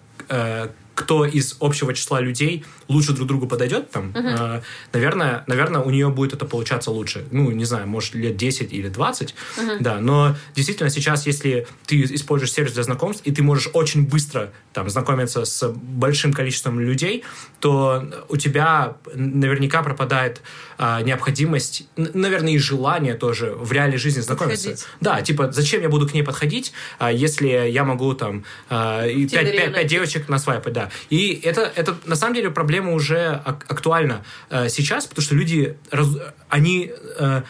D: кто из общего числа людей лучше друг другу подойдет, там, э, наверное, наверное, у нее будет это получаться лучше. Ну, не знаю, может, лет 10 или 20, да, но действительно сейчас, если ты используешь сервис для знакомств, и ты можешь очень быстро там знакомиться с большим количеством людей, то у тебя наверняка пропадает а, необходимость, наверное, и желание тоже в реальной жизни знакомиться.
C: Подходить.
D: Да, типа, зачем я буду к ней подходить, а, если я могу там а, и
B: Тиндере
D: пять, пять- пять
B: найти.
D: девочек насвайпать, да. И это, это на самом деле проблема уже ак- актуальна э, сейчас, потому что люди, раз- они... э,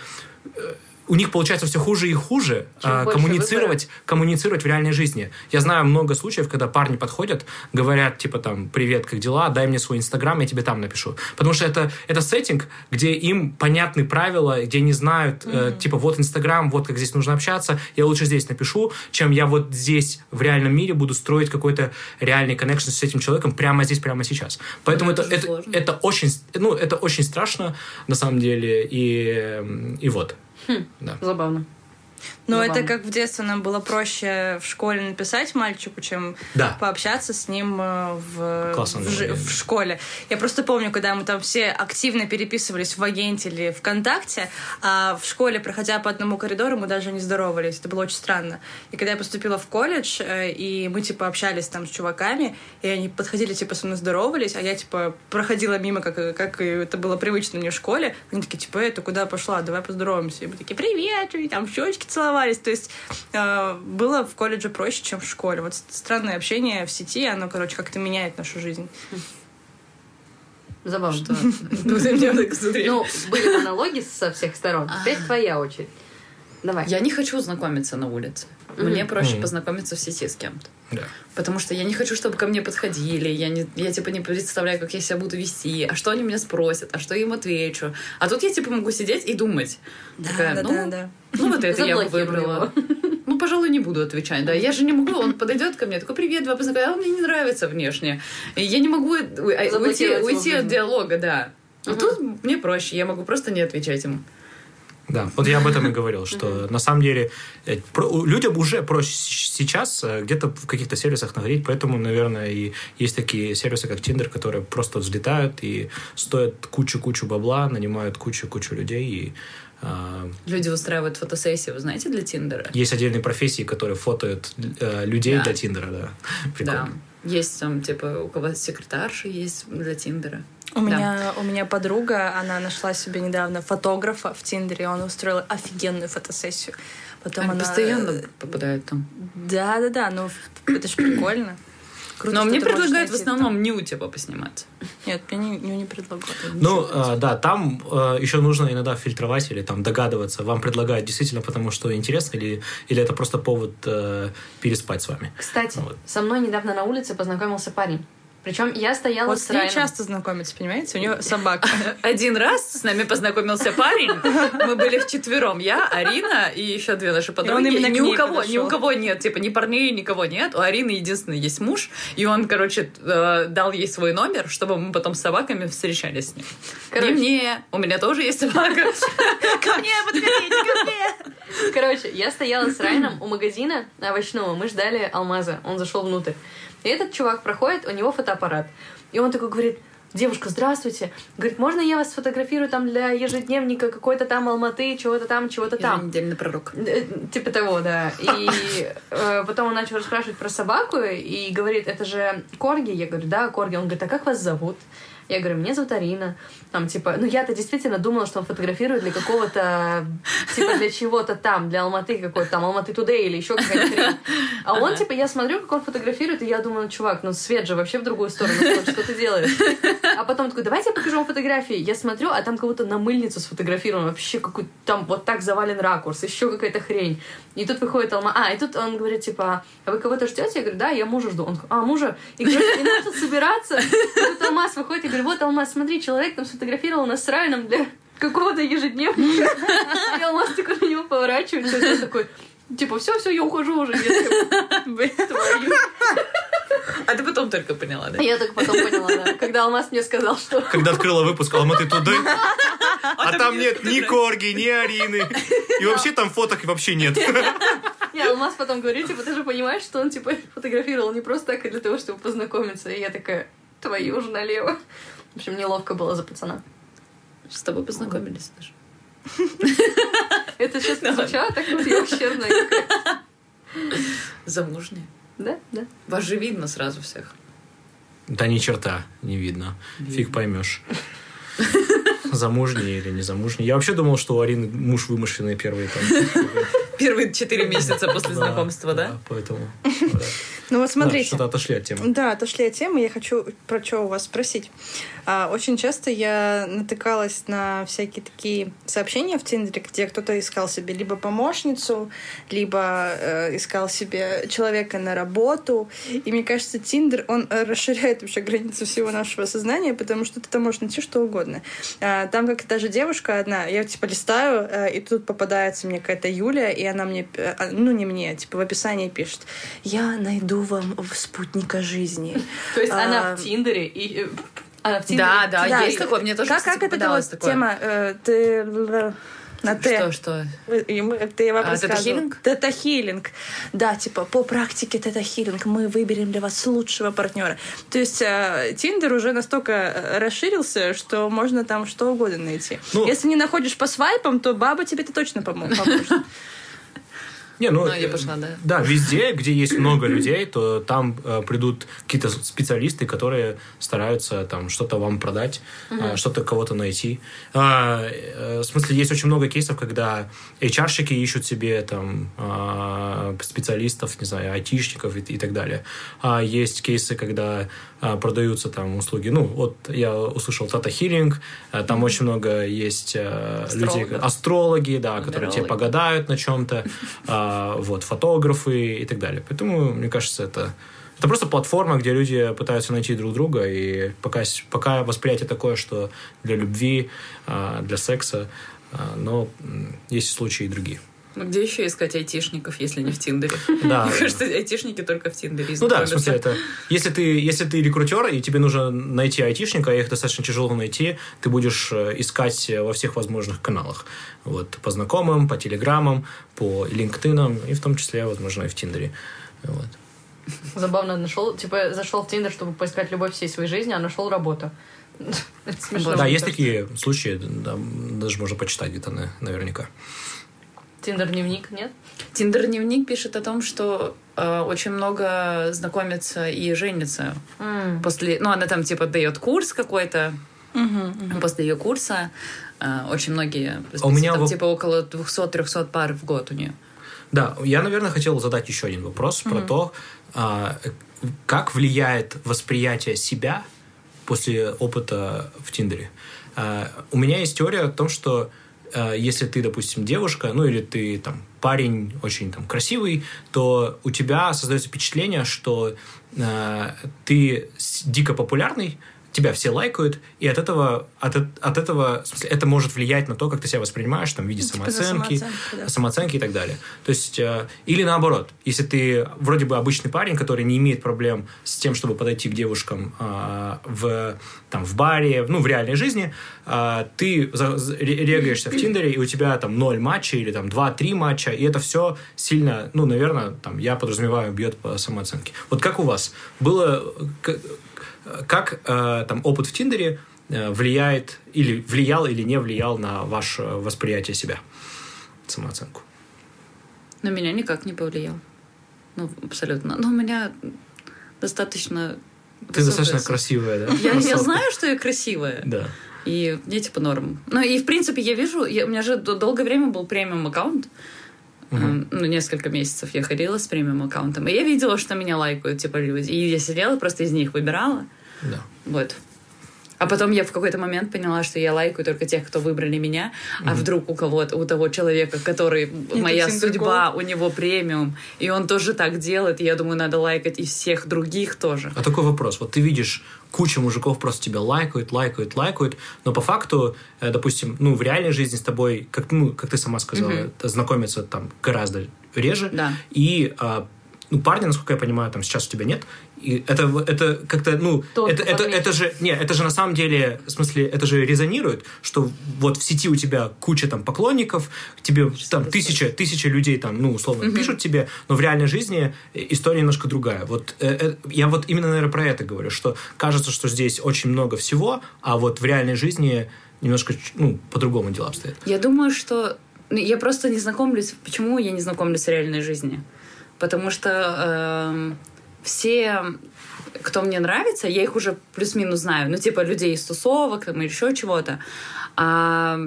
D: у них получается все хуже и хуже
B: Чем больше
D: коммуницировать, коммуницировать в реальной жизни. Я знаю много случаев, когда парни подходят, говорят, типа, там, привет, как дела, дай мне свой инстаграм, я тебе там напишу. Потому что это, это сеттинг, где им понятны правила, где они знают, э, типа, вот инстаграм, вот как здесь нужно общаться, я лучше здесь напишу, чем я вот здесь в реальном мире буду строить какой-то реальный коннекшн с этим человеком прямо здесь, прямо сейчас. Поэтому
A: Ну,
D: это,
A: это
D: это, это очень, ну, это очень страшно, на самом деле, и, эм, и вот. Да.
B: Забавно.
C: Но
B: Забавно.
C: это как в детстве нам было проще в школе написать мальчику, чем
D: Да.
C: пообщаться с ним э, в,
D: Классно
C: в, в школе. Я просто помню, когда мы там все активно переписывались в Агенте или ВКонтакте, а в школе, проходя по одному коридору, мы даже не здоровались. Это было очень странно. И когда я поступила в колледж, э, и мы, типа, общались там с чуваками, и они подходили, типа, со мной здоровались, а я, типа, проходила мимо, как, как это было привычно мне в школе. Они такие, типа, «Эй, ты куда пошла? Давай поздороваемся. И мы такие, привет! И там щечки целовались. То есть э, было в колледже проще, чем в школе. Вот странное общение в сети, оно, короче, как-то меняет нашу жизнь.
B: Забавно.
A: Что? Ну.
B: Ну, были монологи со всех сторон. Теперь твоя очередь. Давай.
A: Я не хочу знакомиться на улице. Мне проще
D: Мгм.
A: познакомиться в сети с кем-то.
D: Да.
A: Потому что я не хочу, чтобы ко мне подходили. Я, не, я типа не представляю, как я себя буду вести. А что они меня спросят? А что я им отвечу? А тут я типа могу сидеть и думать. Такая,
C: да,
A: ну,
C: да, да.
A: ну вот это я бы выбрала. [LAUGHS] Ну, пожалуй, не буду отвечать. Да, я же не могу. Он подойдет ко мне, такой, привет, давай познакомимся. А он мне не нравится внешне. И я не могу уй- уйти, уйти от диалога, да. А тут мне проще. Я могу просто не отвечать ему.
D: Да, вот я об этом и говорил, что на самом деле э, людям уже проще сейчас э, где-то в каких-то сервисах находить, поэтому, наверное, и есть такие сервисы, как Tinder, которые просто взлетают и стоят кучу-кучу бабла, нанимают кучу-кучу людей, и а,
A: Люди устраивают фотосессии, вы знаете, для Тиндера?
D: есть отдельные профессии, которые фотоют э, людей
A: Да.
D: для Тиндера, да. Прикольно.
A: Да. Есть там, типа, у кого секретарши есть для Тиндера.
C: У
A: Да.
C: меня, у меня подруга, она нашла себе недавно фотографа в Тиндере, он устроил офигенную фотосессию. Потом
A: Они
C: она...
A: постоянно попадают там.
C: Да, да, да, ну это ж прикольно. Круто,
A: Но мне предлагают в основном ню типа поснимать.
C: там. Нет, мне не, мне не предлагают.
D: Ну, э, да, там э, еще нужно иногда фильтровать или там догадываться, вам предлагают действительно потому, что интересно, или, или это просто повод э, переспать с вами.
B: Кстати,
D: Вот.
B: со мной недавно на улице познакомился парень. Причем я стояла
C: Вот
B: с Райаном.
C: часто знакомиться, понимаете? У нее собака. [LAUGHS]
A: Один раз с нами познакомился парень. Мы были вчетвером. Я, Арина и еще две наши подруги. И
C: к
A: ни у кого, ни у
C: подошел.
A: кого нет, типа, ни парней, никого нет. У Арины единственный есть муж. И он, короче, э, дал ей свой номер, чтобы мы потом с собаками встречались с ним.
B: Короче.
A: Не мне. У меня тоже есть собака. [LAUGHS]
C: Ко мне, подходите, ко мне!
B: Короче, я стояла с Райаном у магазина овощного. Мы ждали алмаза. Он зашел внутрь. И этот чувак проходит, у него фотоаппарат. И он такой говорит, девушка, здравствуйте. Говорит, можно я вас сфотографирую там для ежедневника какой-то там Алматы, чего-то там, чего-то там.
A: Недельный пророк.
B: Э, Типа того, да. И э, потом он начал расспрашивать про собаку и говорит, это же Корги? Я говорю, да, Корги. Он говорит, а как вас зовут? Я говорю, меня зовут Арина. Там, типа, ну я-то действительно думала, что он фотографирует для какого-то, типа, для чего-то там, для Алматы какой-то там, Алматы Тудей или еще какая-то хрень. А он, типа, я смотрю, как он фотографирует, и я думаю, ну, чувак, ну свет же вообще в другую сторону что ты делаешь? А потом такой, давайте я покажу вам фотографии. Я смотрю, а там будто на мыльницу сфотографирован, вообще какой-то там вот так завален ракурс, еще какая-то хрень. И тут выходит Алма... А, и тут он говорит, типа, а вы кого-то ждете? Я говорю, да, я мужа жду. Он такой, а, мужа? И, короче, и начал собираться. И тут Алмаз выходит, я говорю, вот, Алмаз, смотри, человек там сфотографировал нас с Райаном для какого-то ежедневника. [LAUGHS] Алмаз такой на него поворачивается, и он такой, типа, все, все, я ухожу уже. Я.
A: А ты потом только поняла, да?
B: А Я только потом поняла, да. Когда Алмаз мне сказал, что...
D: Когда открыла выпуск Алматы Туды, [LAUGHS] а
A: там
D: там
A: нет
D: нет ни Корги, ни Арины. И вообще там фоток вообще нет.
B: Не, Алмаз потом говорит, типа, ты же понимаешь, что он, типа, фотографировал не просто так, а для того, чтобы познакомиться. И я такая, твою же налево. В общем, неловко было за пацана.
A: С тобой познакомились даже. [LAUGHS]
B: Это сейчас звучало так вот я ущербная.
A: Замужняя.
B: Да, да.
A: Вас же видно сразу всех.
D: Да ни черта не видно. Фиг поймешь. Замужний или не замужний. Я вообще думал, что у Арины муж вымышленный первый там. [LAUGHS]
A: Первые четыре месяца после знакомства, да?
D: Поэтому. [LAUGHS] да.
C: Ну вот смотрите.
D: Что-то отошли от темы.
C: Да, отошли от темы. Я хочу про что у вас спросить. А, очень часто я натыкалась на всякие такие сообщения в Тиндере, где кто-то искал себе либо помощницу, либо э, искал себе человека на работу. И мне кажется, Тиндер, он э, расширяет вообще границы всего нашего сознания, потому что ты там можешь найти что угодно. А, там как даже девушка одна, я типа листаю, э, и тут попадается мне какая-то Юля, и она мне, э, а, ну не мне, типа в описании пишет, я найду вам спутника жизни. [LAUGHS]
B: То есть
C: А,
B: она в Тиндере и... э, Она в Тиндере.
A: Да, да,
C: Да,
A: есть
C: и-
A: такое. Мне тоже,
C: как,
A: кстати,
C: как это вот
A: такое.
C: тема? э, ты л- на Т.
A: Что, что?
C: И мы- Ты вам
A: А, тета-хилинг?
C: Тета-хилинг. Да, типа, по практике тета-хилинг мы выберем для вас лучшего партнера. То есть э, Тиндер уже настолько э, расширился, что можно там что угодно найти.
D: Ну-
C: Если не находишь по свайпам, то баба тебе-то точно помо- поможет. [LAUGHS]
D: Не, ну,
A: я
D: э,
A: пошла, да.
D: Да, везде, где есть много людей, то там э, придут какие-то специалисты, которые стараются там что-то вам продать, э, что-то кого-то найти. А, э, в смысле, есть очень много кейсов, когда HR-щики ищут себе там а, специалистов, не знаю, айтишников и, и так далее. А есть кейсы, когда продаются там услуги. Ну, вот я услышал Tata Healing, а, там очень много есть людей,
A: Астрологов.
D: астрологи, да, которые тебе погадают на чем-то, а, вот, фотографы и так далее. Поэтому, мне кажется, это, это просто платформа, где люди пытаются найти друг друга, и пока, пока восприятие такое, что для любви, а, для секса, а, но есть случаи и другие.
A: Ну, где еще искать айтишников, если не в Тиндере? [LAUGHS]
D: Да.
A: Мне кажется, айтишники только в Тиндере
D: Ну да, в смысле, это... Если ты, если ты рекрутер, и тебе нужно найти айтишника, а их достаточно тяжело найти, ты будешь э, искать во всех возможных каналах. Вот, по знакомым, по телеграммам, по LinkedIn, и в том числе, возможно, и в Тиндере. Вот.
B: Забавно нашел, типа, зашел в Тиндер, чтобы поискать любовь всей своей жизни, а нашел работу. [LAUGHS] Это смешно.
D: Да, есть такие случаи, да, даже можно почитать где-то на- наверняка.
B: Тиндер-дневник, нет?
A: Тиндер-дневник пишет о том, что э, очень много знакомится и женится
B: М.
A: после... Ну, она там, типа, дает курс какой-то, после ее курса э, очень многие...
D: А у меня
A: там,
D: воп-
A: типа, около 200-300 пар в год у нее.
D: Да, я, наверное, хотел задать еще один вопрос про то, а, как влияет восприятие себя после опыта в Тиндере. А, у меня есть теория о том, что если ты, допустим, девушка, ну или ты там парень очень там красивый, то у тебя создается впечатление, что а, ты дико популярный, тебя все лайкают, и от этого, от, от этого, в смысле, это может влиять на то, как ты себя воспринимаешь, там, в виде
C: типа за
D: самооценки,
C: да.
D: самооценки и так далее. То есть, э, или наоборот, если ты вроде бы обычный парень, который не имеет проблем с тем, чтобы подойти к девушкам э, в, там, в баре, ну, в реальной жизни, э, ты за- за- ре- регаешься в Тиндере, и у тебя там ноль матчей или там 2-3 матча, и это все сильно, ну, наверное, там, я подразумеваю, бьет по самооценке. Вот как у вас? Было... Как э, там опыт в Тиндере э, влияет или влиял или не влиял на ваше восприятие себя, самооценку?
A: На меня никак не повлиял. Ну, абсолютно. Но у меня достаточно...
D: Ты достаточно
A: с-
D: красивая, да?
A: Я, я знаю, что я красивая.
D: Да.
A: И мне типа норм. Ну и в принципе я вижу, я- у меня же долгое время был премиум аккаунт. Эм, Ну, несколько месяцев я ходила с премиум аккаунтом. И я видела, что меня лайкают, типа, люди. И я сидела, просто из них выбирала.
D: Да.
A: Вот. А потом я в какой-то момент поняла, что я лайкаю только тех, кто выбрали меня, а вдруг у кого-то, у того человека, который моя
C: Tinder
A: судьба, у него премиум, и он тоже так делает, и я думаю, надо лайкать и всех других тоже.
D: А такой вопрос. Вот ты видишь, куча мужиков просто тебя лайкают, лайкают, лайкают, но по факту, э, допустим, ну, в реальной жизни с тобой, как, ну, как ты сама сказала,
A: Мгм.
D: знакомиться там гораздо реже.
A: Да.
D: И а, ну, парня, насколько я понимаю, там сейчас у тебя нет. И это, это как-то, ну,
B: Только
D: это, это, это же, не, это же на самом деле, в смысле, это же резонирует, что вот в сети у тебя куча там поклонников, тебе там тысяча, тысяча людей там, ну, условно, пишут тебе, но в реальной жизни э, история немножко другая. Вот э, э, я вот именно, наверное, про это говорю, что кажется, что здесь очень много всего, а вот в реальной жизни немножко, ну, по-другому дела обстоят.
A: Я думаю, что ну, я просто не знакомлюсь. Почему я не знакомлюсь с реальной жизнью? Потому что эм, все, кто мне нравится, я их уже плюс-минус знаю. Ну, типа людей из тусовок там, или еще чего-то. А,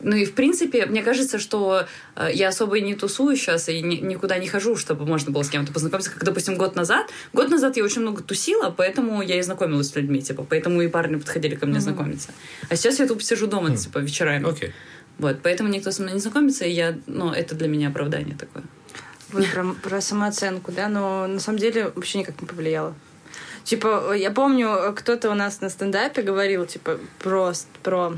A: ну и в принципе, мне кажется, что э, я особо и не тусую сейчас и ни- никуда не хожу, чтобы можно было с кем-то познакомиться. Как, допустим, год назад. Год назад я очень много тусила, поэтому я и знакомилась с людьми, типа, поэтому и парни подходили ко мне знакомиться. А сейчас я тупо сижу дома, типа, вечерами.
D: Окей.
A: Вот, поэтому никто со мной не знакомится, и я, ну, это для меня оправдание такое.
C: Вы про, про самооценку, да, но на самом деле вообще никак не повлияло. Типа, я помню, кто-то у нас на стендапе говорил, типа, просто про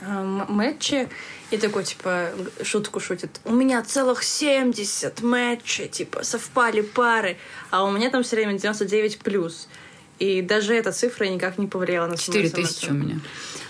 C: э, м- матчи, и такой, типа, шутку шутит. У меня целых 70 матчей, типа, совпали пары, а у меня там все время 99 плюс. И даже эта цифра никак не повлияла на саму
A: 4 тысячи у меня.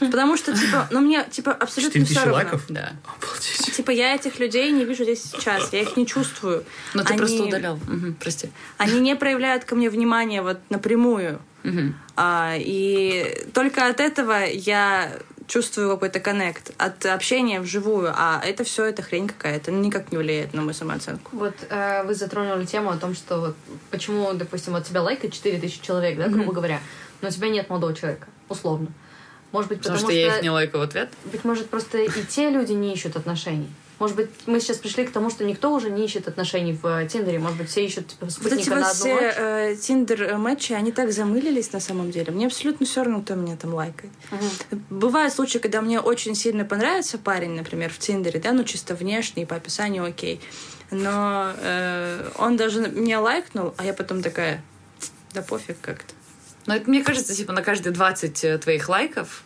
C: Потому что, типа, ну мне, типа, абсолютно
D: 4
C: все равно.
D: лайков?
A: Да.
D: Обалдеть.
C: Типа, я этих людей не вижу здесь сейчас, я их не чувствую.
A: Но ты
C: Они-
A: просто удалял. Мгм, прости.
C: Они не проявляют ко мне внимания вот напрямую.
A: Мгм.
C: А, и только от этого я чувствую какой-то коннект от общения вживую, а это все это хрень какая-то, никак не влияет на мою самооценку.
B: Вот э, вы затронули тему о том, что вот почему, допустим, вот тебя лайкает 4000 человек, да, грубо говоря, но у тебя нет молодого человека, условно. Может быть,
A: Потому,
B: потому,
A: что, я их не лайкаю в ответ.
B: Быть может, просто и те люди не ищут отношений. Может быть, мы сейчас пришли к тому, что никто уже не ищет отношений в э, Тиндере. Может быть, все ищут типа,
C: Вот
B: спутника
C: эти
B: на
C: вот
B: одну
C: все э, тиндер-матчи, они так замылились на самом деле. Мне абсолютно все равно, кто меня там лайкает.
B: Мгм.
C: Бывают случаи, когда мне очень сильно понравится парень, например, в Тиндере, да, ну чисто внешне и по описанию окей. Но э, он даже меня лайкнул, а я потом такая, да пофиг как-то.
A: Но это, мне кажется, типа на каждые 20 э, твоих лайков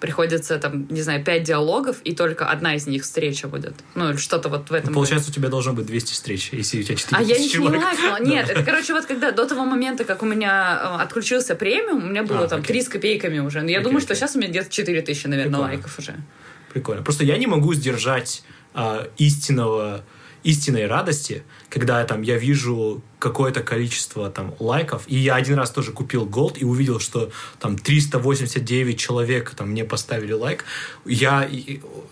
A: приходится, там, не знаю, 5 диалогов, и только одна из них встреча будет. Ну, или что-то вот в этом.
D: Получается, у тебя должно быть 200 встреч, если у тебя 4
A: А я не
D: лайков.
A: лайкнула. Нет, это, короче, вот когда до того момента, как у меня э, отключился премиум, у меня было
D: А,
A: там
D: окей.
A: 3 с копейками уже. Но я
D: Окей,
A: думаю, что
D: окей.
A: сейчас у меня где-то 4 тысячи, наверное,
D: Прикольно.
A: лайков уже.
D: Прикольно. Просто я не могу сдержать а, истинного истинной радости, когда там я вижу какое-то количество там лайков, и я один раз тоже купил голд и увидел, что там 389 человек там мне поставили лайк, я,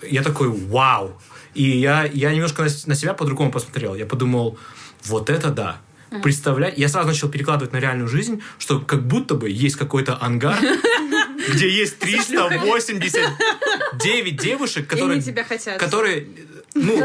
D: я такой, вау! И я, я немножко на, на себя по-другому посмотрел. Я подумал, вот это да представлять. Я сразу начал перекладывать на реальную жизнь, что как будто бы есть какой-то ангар, [LAUGHS] где есть 389 девушек, которые... Которые ну,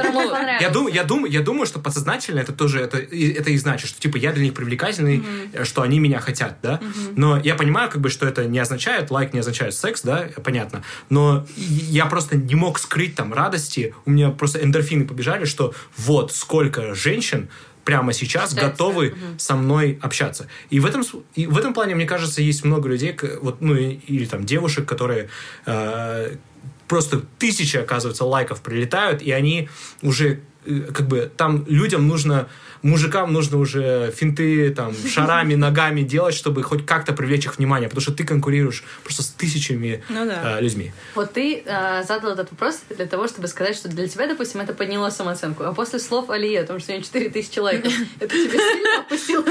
D: я думаю, я думаю, я думаю, что подсознательно это тоже это, это и значит, что типа я для них привлекательный, mm-hmm. что они меня хотят, да. Mm-hmm. Но я понимаю, как бы, что это не означает лайк, не означает секс, да, понятно. Но я просто не мог скрыть там радости, у меня просто эндорфины побежали, что вот сколько женщин прямо сейчас Кстати, готовы угу. со мной общаться. И в этом, и в этом плане, мне кажется, есть много людей, вот, ну, или там девушек, которые э, просто тысячи, оказывается, лайков прилетают, и они уже как бы там людям нужно мужикам нужно уже финты там [LAUGHS] шарами, ногами делать, чтобы хоть как-то привлечь их внимание, потому что ты конкурируешь просто с тысячами ну, да. э, людьми.
B: Вот ты э, задал этот вопрос для того, чтобы сказать, что для тебя, допустим, это подняло самооценку, а после слов Алии о том, что у нее 4000 лайков, [LAUGHS] это тебе сильно опустило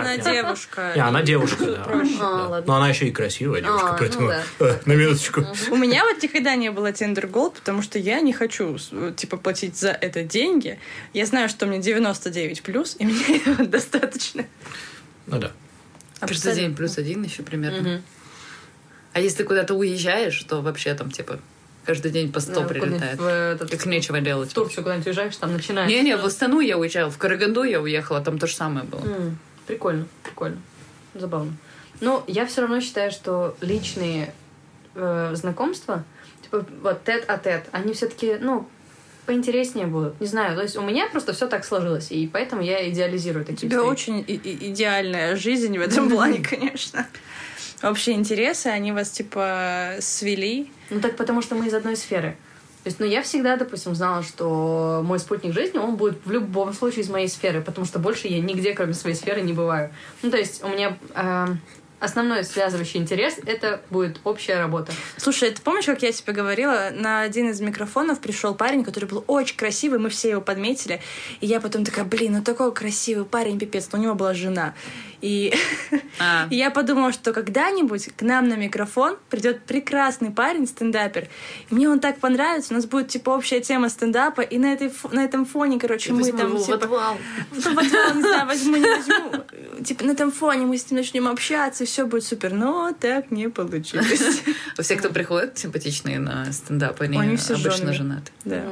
C: Она девушка.
D: Она девушка, да. Но она еще и красивая девушка, а, поэтому ну э, на минуточку.
C: У меня вот никогда не было Tinder Gold, потому что я не хочу, типа, платить за это деньги. Я знаю, что мне 90 99 плюс, и [LAUGHS] мне этого достаточно.
D: Ну да.
A: А Каждый день плюс один еще примерно. Угу. А если ты куда-то уезжаешь, то вообще там типа каждый день по 100 да, прилетает. В этот, как нечего делать.
B: В Турцию куда-нибудь уезжаешь, там начинается.
A: Не-не, в Астану я уезжала, в Караганду я уехала, там то же самое было.
B: М-м, прикольно, прикольно. Забавно. Но я все равно считаю, что личные э, знакомства, типа вот тет-а-тет, они все-таки, ну, поинтереснее будут. Не знаю, то есть у меня просто все так сложилось, и поэтому я идеализирую такие
C: У тебя очень и- идеальная жизнь в этом [LAUGHS] плане, конечно. Общие интересы, они вас, типа, свели.
B: Ну так потому что мы из одной сферы. То есть, ну, я всегда, допустим, знала, что мой спутник жизни, он будет в любом случае из моей сферы, потому что больше я нигде, кроме своей сферы, не бываю. Ну, то есть, у меня э, основной связывающий интерес — это будет общая работа.
C: Слушай, ты помнишь, как я тебе говорила, на один из микрофонов пришел парень, который был очень красивый, мы все его подметили, и я потом такая, блин, ну такой красивый парень, пипец, но у него была жена. И, а. и [LAUGHS] я подумала, что когда-нибудь к нам на микрофон придет прекрасный парень, стендапер. И мне он так понравится, у нас будет типа общая тема стендапа, и на, этой, на этом фоне, короче,
A: и
C: мы там...
A: Типа,
C: не знаю, возьму, не возьму. Типа на этом фоне мы с ним начнем общаться, и все будет супер. Но так не получилось. [LAUGHS]
A: Все, кто приходит симпатичные на стендап, они, они обычно женаты.
C: Да.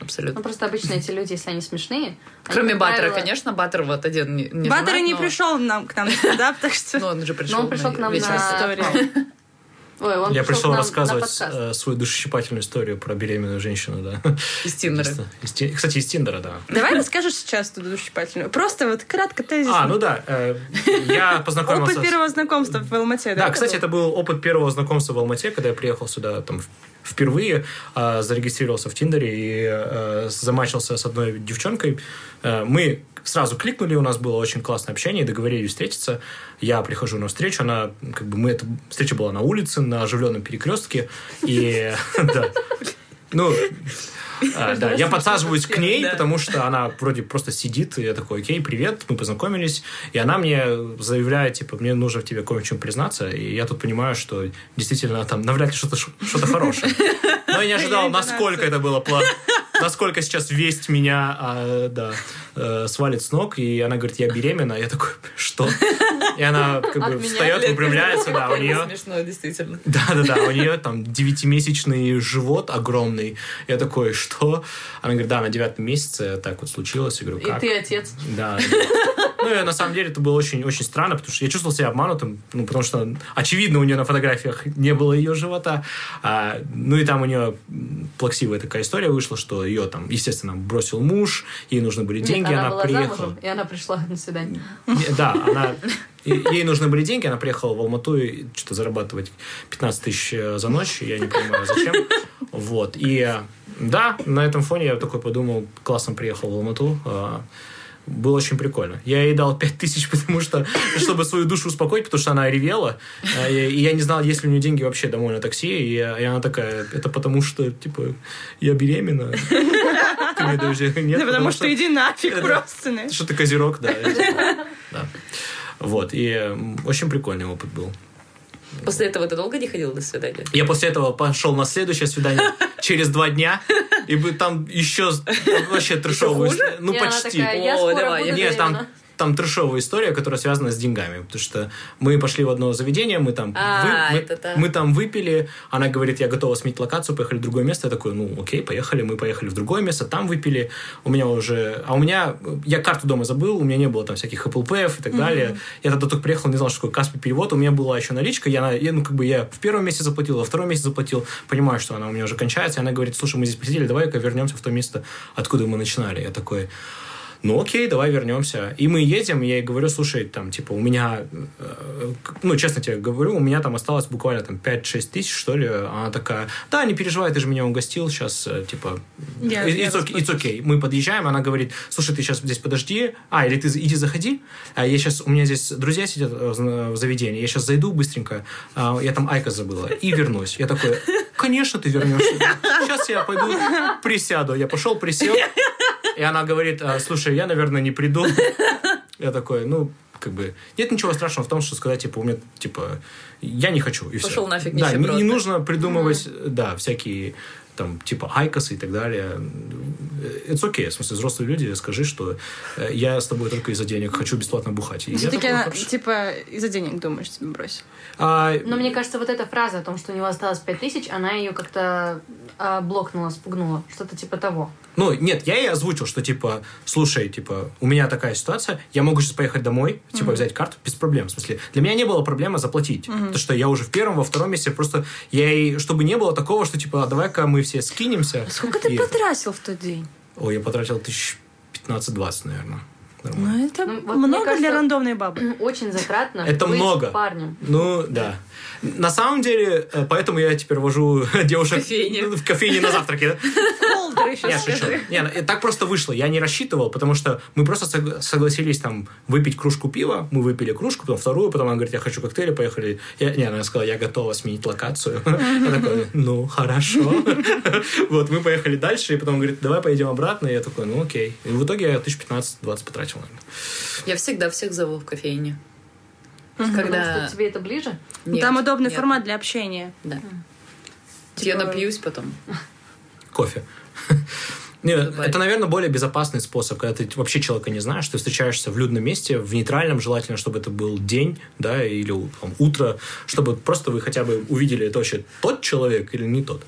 A: Абсолютно.
B: Ну, просто обычно эти люди, если они смешные...
A: Кроме они, Баттера, правило... конечно, Баттер вот один не, не
C: Баттер
A: не
C: но... пришел нам, к нам на стендап, [LAUGHS] так что...
A: Ну, он же пришел
B: Но он пришел к нам на историю.
D: Ой, он Я пришел, рассказывать э, свою душесчипательную историю про беременную женщину, да.
A: Из Тиндера.
D: Кстати, из Тиндера, да.
C: Давай расскажешь сейчас эту душесчипательную. Просто вот кратко тезис.
D: А, ну да. Э, я [LAUGHS] познакомился...
C: Опыт первого знакомства в Алмате,
D: да? Да, кстати, это был опыт первого знакомства в Алмате, когда я приехал сюда там впервые э, зарегистрировался в Тиндере и э, замачился с одной девчонкой. Мы сразу кликнули, у нас было очень классное общение, договорились встретиться. Я прихожу на встречу, она, как бы, мы, эта встреча была на улице, на оживленном перекрестке, и, [LAUGHS] да, ну, а, да, я подсаживаюсь к ней, потому что она вроде просто сидит, и я такой, окей, привет, мы познакомились, и она мне заявляет, типа, мне нужно в тебе кое-чем признаться, и я тут понимаю, что действительно там навряд ли что-то что хорошее. [LAUGHS] Но я не ожидал, насколько это было плохо [LAUGHS] насколько сейчас весть меня а, да, э, свалит с ног, и она говорит, я беременна. Я такой, что? И она как бы встает, выпрямляется, да, у нее...
A: Смешно, действительно.
D: Да-да-да, у нее там девятимесячный живот огромный. Я такой, что? Она говорит, да, на девятом месяце так вот случилось. Я говорю, как?
B: И ты отец.
D: Да. Ну, и на самом деле это было очень-очень странно, потому что я чувствовал себя обманутым, ну, потому что, очевидно, у нее на фотографиях не было ее живота. А, ну, и там у нее плаксивая такая история вышла, что ее там, естественно, бросил муж, ей нужны были деньги,
B: Нет, она,
D: она приехала.
B: Замужем, и она пришла на свидание.
D: Да, она Ей нужны были деньги, она приехала в Алмату и что-то зарабатывать 15 тысяч э, за ночь, я не понимаю, зачем. Вот. И да, на этом фоне я такой подумал, классно приехал в Алмату, а, Было очень прикольно. Я ей дал 5000, [LAUGHS] потому что, чтобы свою душу успокоить, потому что она ревела. Э, И я не знал, есть ли у нее деньги вообще домой на такси. И, она такая, это потому что, типа, я беременна. [LAUGHS] Ты мне даешь денег?» Нет,
C: Да потому что иди нафиг просто.
D: что ты козерог, да. [LAUGHS] Да. Вот, и очень прикольный опыт был.
A: После этого ты долго не ходила на свидание?
D: Я после этого пошел на следующее свидание [LAUGHS] через два дня, и бы там еще вообще трешовую...
A: хуже?
D: Ну, почти. Нет, там. Там трешовая история, которая связана с деньгами. Потому что мы пошли в одно заведение, мы там,
A: А,
D: мы,
A: это да.
D: мы там выпили. Она говорит, я готова сменить локацию, поехали в другое место. Я такой, ну окей, поехали. Мы поехали в другое место, там выпили. У меня уже... А у меня... Я карту дома забыл, у меня не было там всяких Apple Pay и так далее. Я тогда только приехал, не знал, что такое Каспи перевод. У меня была еще наличка. Я, я, ну, как бы я в первом месяце заплатил, во втором месяце заплатил. Понимаю, что она у меня уже кончается. И она говорит, слушай, мы здесь посидели, давай-ка вернемся в то место, откуда мы начинали. Я такой, ну окей, давай вернемся. И мы едем, и я ей говорю, слушай, там, типа, у меня, э, ну, честно тебе говорю, у меня там осталось буквально там 5-6 тысяч, что ли. Она такая, да, не переживай, ты же меня угостил, сейчас, э, типа,
C: Я-
D: it's, okay, it's okay. Мы подъезжаем, она говорит, слушай, ты сейчас здесь подожди, а, или ты иди заходи, а я сейчас, у меня здесь друзья сидят э, в в заведении, я сейчас зайду быстренько, а, я там Айка забыла, и вернусь. Я такой, конечно, ты вернешься. Сейчас я пойду присяду. Я пошел, присел, и она говорит, «А, слушай, я, наверное, не приду. [LAUGHS] Я такой, ну, как бы, нет ничего страшного в том, что сказать, типа, у меня, типа, я не хочу, и
A: Пошел
D: все.
A: нафиг,
D: Да, не, не нужно придумывать, да, всякие там, типа, айкосы и так далее. It's okay. В смысле, взрослые люди, скажи, что э, я с тобой только из-за денег хочу бесплатно бухать. И я
C: Все-таки
D: такой,
C: она, типа, из-за денег думаешь, тебе бросил.
D: А,
B: Но мне кажется, вот эта фраза о том, что у него осталось 5000, она ее как-то а, блокнула, спугнула. Что-то типа того.
D: Ну, нет, я ей озвучил, что, типа, слушай, типа, у меня такая ситуация, я могу сейчас поехать домой, типа, взять карту без проблем. В смысле, для меня не было проблемы заплатить. Потому что я уже в первом, во втором месяце просто, я ей, чтобы не было такого, что, типа, а давай-ка мы все скинемся.
C: Сколько ты потратил в тот день?
D: Ой, я потратил тысяч 15-20, наверное. Нормально.
C: Ну, это
B: Ну, вот
C: много
B: кажется-
C: для рандомной бабы. [CLEARS THROAT]
B: Очень затратно
D: Это
B: быть
D: много.
B: парнем.
D: Ну, да. На самом деле, э, поэтому я теперь вожу [LAUGHS] девушек
A: кофейне.
D: в кофейне на завтраке. да?
C: Еще
D: Нет, шучу. Не, ну, так просто вышло. Я не рассчитывал, потому что мы просто согла- согласились там выпить кружку пива. Мы выпили кружку, потом вторую, потом она говорит, я хочу коктейли, поехали. Я, не, она сказала, я готова сменить локацию. [LAUGHS] Я такой, ну, хорошо. [LAUGHS] Вот, мы поехали дальше, и потом говорит, давай поедем обратно. И я такой, ну, окей. И в итоге я тысяч 15-20 потратил, наверное.
A: Я всегда всех зову в кофейне.
B: Потому
A: Когда...
B: что тебе это ближе.
A: Нет,
C: Там удобный
A: нет,
C: формат для общения.
A: Да.
C: Типа-
A: Я напьюсь потом. [LAUGHS]
D: кофе. [LAUGHS] Не,
A: Добавить.
D: это, наверное, более безопасный способ, когда ты вообще человека не знаешь, ты встречаешься в людном месте, в нейтральном, желательно, чтобы это был день, да, или там, утро, чтобы просто вы хотя бы увидели, это вообще тот человек или не тот.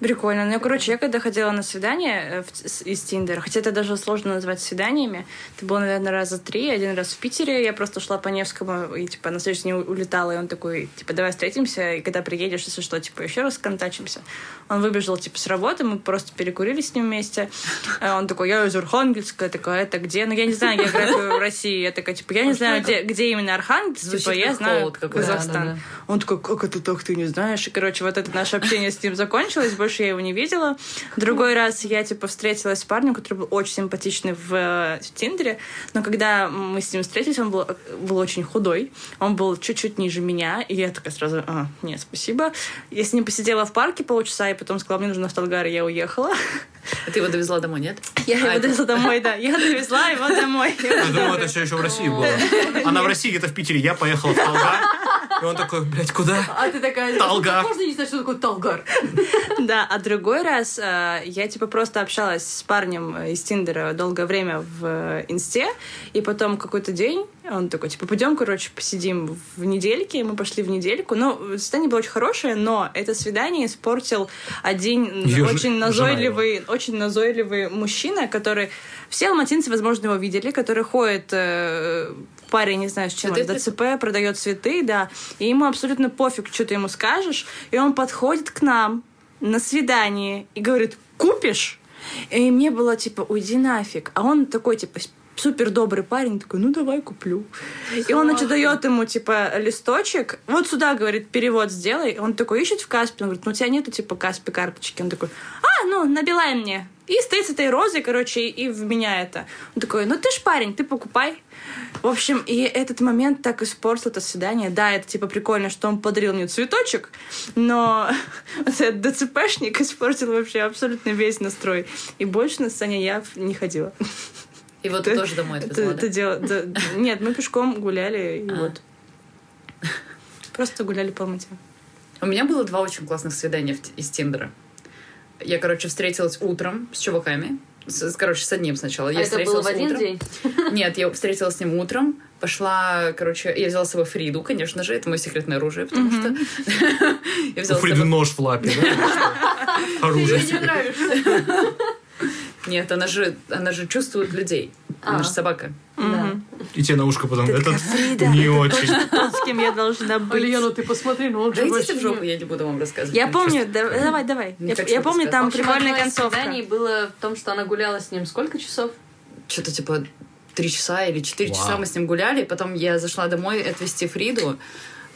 C: Прикольно. Ну, короче, я когда ходила на свидание э, из Тиндера, хотя это даже сложно назвать свиданиями, это было, наверное, раза три. Один раз в Питере я просто шла по Невскому и, типа, на следующий день улетала, и он такой, типа, давай встретимся, и когда приедешь, если что, типа, еще раз контачимся. Он выбежал, типа, с работы, мы просто перекурили с ним вместе. А Он такой, я из Архангельска, я такая, это где? Ну, я не знаю географию [LAUGHS] России. Я такая, типа, я не знаю, где, где именно Архангельск,
A: Звучит
C: типа, я знаю. Казахстан.
B: Да, да,
C: Он такой, как это так, ты не знаешь? И, короче, вот это наше общение с ним закончилось, больше я его не видела. Другой раз я, типа, встретилась с парнем, который был очень симпатичный в, э, в Тиндере, но когда мы с ним встретились, он был, был очень худой, он был чуть-чуть ниже меня, и я такая сразу, а, нет, спасибо. Я с ним посидела в парке полчаса, и потом сказала, мне нужно в Талгар, и я уехала.
A: А ты его довезла домой, нет?
C: Я
A: А,
C: его
A: это-
C: довезла домой, да. Я довезла его домой.
D: Я думал, это все еще в России было. Она в России где-то в Питере, я поехал в Талгар, и он такой, блядь, куда?
B: А ты такая,
D: Талгар.
B: можно не знать, что такое Талгар?
C: Да, а другой раз э, я типа просто общалась с парнем из Тиндера долгое время в инсте, и потом какой-то день он такой, типа, пойдем, короче, посидим в недельке, и мы пошли в недельку. Ну, свидание было очень хорошее, но это свидание испортил один
D: Её ж-
C: очень назойливый, очень назойливый мужчина, который... Все алматинцы, возможно, его видели, который ходит э, парень, не знаю, с чем
A: Цветы
C: ДЦП, продает цветы, да, и ему абсолютно пофиг, что ты ему скажешь, и он подходит к нам на свидание и говорит, купишь? И мне было типа, уйди нафиг. А он такой, типа, супер добрый парень, такой, ну давай куплю. И он, значит, дает ему, типа, листочек. Вот сюда, говорит, перевод сделай. Он такой ищет в Каспе. Он говорит, ну у тебя нету, типа, Каспи карточки. Он такой, а, ну, на Билайн мне. И стоит с этой розой, короче, и в меня это. Он такой, ну ты ж парень, ты покупай. В общем, и этот момент так испортил это свидание. Да, это типа прикольно, что он подарил мне цветочек, но [LAUGHS] вот этот ДЦПшник испортил вообще абсолютно весь настрой. И больше на сцене я не ходила.
A: И вот ты тоже домой
C: Это,
A: отвезла,
C: это
A: да?
C: Нет, мы пешком гуляли, и
A: А.
C: вот. Просто гуляли по Алмате.
A: У меня было два очень классных свидания в- из Тиндера. Я, короче, встретилась утром с чуваками. С- короче, с одним сначала. Я
B: А это было в один
A: утром.
B: день? [LAUGHS]
A: Нет, я встретилась с ним утром, пошла, короче, я взяла с собой Фриду, конечно же, это мое секретное оружие, потому что [LAUGHS] я
D: У Фриды
A: собой...
D: нож в лапе, да? [LAUGHS] Оружие.
B: Мне не нравишься.
A: Нет, она же, она же чувствует людей. Она
B: А.
A: же собака.
B: Да.
D: И тебе на ушко потом.
C: Ты
D: Это
C: такая, «Фрида,
D: не
C: это
D: очень.
C: Тот, [LAUGHS] с кем я должна быть.
B: Альяна, ты посмотри, ну он же
A: Да идите
B: вообще
A: в жопу, я не буду вам рассказывать.
C: Я помню, давай, давай.
A: Не
C: Я, помню, там прикольная концовка.
B: свиданий было в том, что она гуляла с ним сколько часов?
A: Что-то типа три часа или четыре часа мы с ним гуляли, потом я зашла домой отвезти Фриду,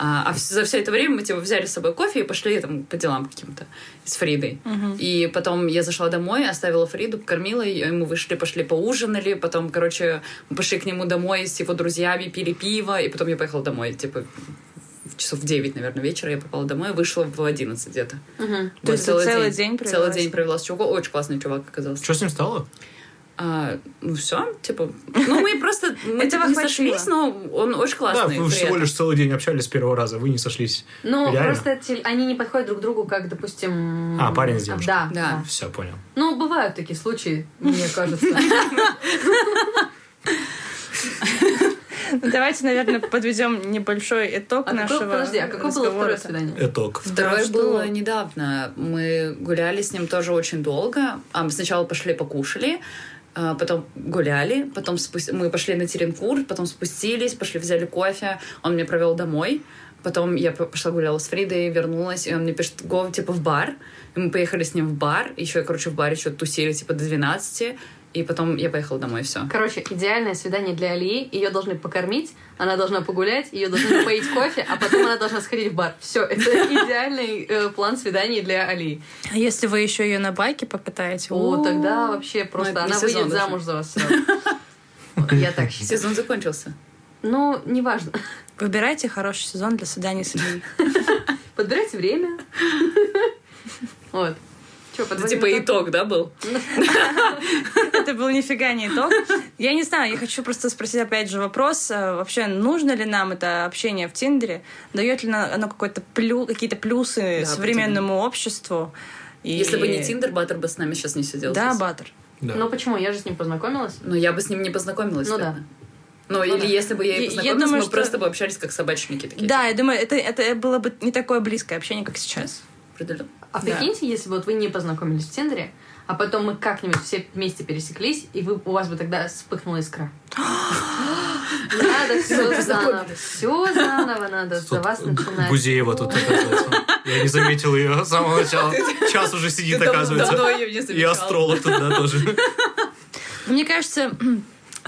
A: а, а за все это время мы типа взяли с собой кофе и пошли там по делам каким-то с Фридой. И потом я зашла домой, оставила Фриду, покормила ее, и мы вышли, пошли поужинали, потом, короче, мы пошли к нему домой с его друзьями, пили пиво, и потом я поехала домой, типа в часов в 9, наверное, вечера я попала домой, вышла в 11 где-то.
C: То
A: Вот
C: есть ты целый день провела
A: Целый
C: с
A: день провела с чуваком. Очень классный чувак оказался.
D: Что с ним стало?
A: А, ну все, типа, ну мы просто мы
C: Этого
A: типа, не сошлись, но он очень
D: Да,
A: классный.
D: вы
A: при
D: всего лишь целый день общались с первого раза, вы не сошлись.
B: Ну, просто они не подходят друг другу, как, допустим...
D: А, парень с девушкой.
B: Да,
A: Да.
B: да.
D: Все, понял.
B: Ну, бывают такие случаи, мне кажется.
C: Ну, Давайте, наверное, подведем небольшой итог
B: А какой-
C: нашего
B: подожди, а какое было второе свидание?
D: Итог.
A: Второе
C: Да, что?
A: было недавно. Мы гуляли с ним тоже очень долго. А мы сначала пошли покушали, потом гуляли, потом спус- мы пошли на Теренкур, потом спустились, пошли взяли кофе. Он меня провел домой. Потом я пошла гуляла с Фридой, вернулась, и он мне пишет, го, типа, в бар. И мы поехали с ним в бар. Еще, короче, в баре что-то тусили, типа, до 12. И потом я поехала домой, все.
B: Короче, идеальное свидание для Алии. Ее должны покормить, она должна погулять, ее должны напоить кофе, а потом она должна сходить в бар. Все, это идеальный э, план свиданий для Алии.
C: А если вы еще ее на байке покатаете?
B: О, тогда вообще просто
A: это не
B: она выйдет
A: даже.
B: замуж за вас сразу. [LAUGHS] Я так считаю.
A: Сезон закончился.
B: Ну, неважно.
C: Выбирайте хороший сезон для свиданий с Ильей. [LAUGHS]
B: Подбирайте время. [LAUGHS] Вот. Че,
A: Это типа итог, да, был? [LAUGHS]
C: Это был нифига не итог. Я не знаю, я хочу просто спросить опять же вопрос. э, Вообще, нужно ли нам это общение в Тиндере? Дает ли оно какой-то плю, какие-то плюсы
A: Да,
C: современному обществу? И-
A: Если бы не Тиндер, Баттер бы с нами сейчас не сидел.
C: Да,
A: здесь.
C: Баттер.
D: Да.
B: Ну почему? Я же с ним познакомилась.
A: Но я бы с ним не познакомилась.
B: Ну да.
A: наверное. Ну,
B: Ну
A: или
B: да.
A: если бы я
C: Я-
A: и
C: я
A: познакомилась,
C: думаю,
A: мы
C: что-
A: просто бы общались как собачники такие.
C: Да, я думаю, это, это было бы не такое близкое общение, как сейчас.
A: Определенно.
B: А
C: Да.
B: прикиньте, если бы вот вы не познакомились в Тиндере, а потом мы как-нибудь все вместе пересеклись, и вы, у вас бы тогда вспыхнула искра. [GASPS] Надо все заново. Все заново надо за вас начинать.
D: Гузеева тут оказывается. Я не заметил ее с самого начала. Час уже сидит, оказывается. И астролог тут, да, тоже.
C: Мне кажется,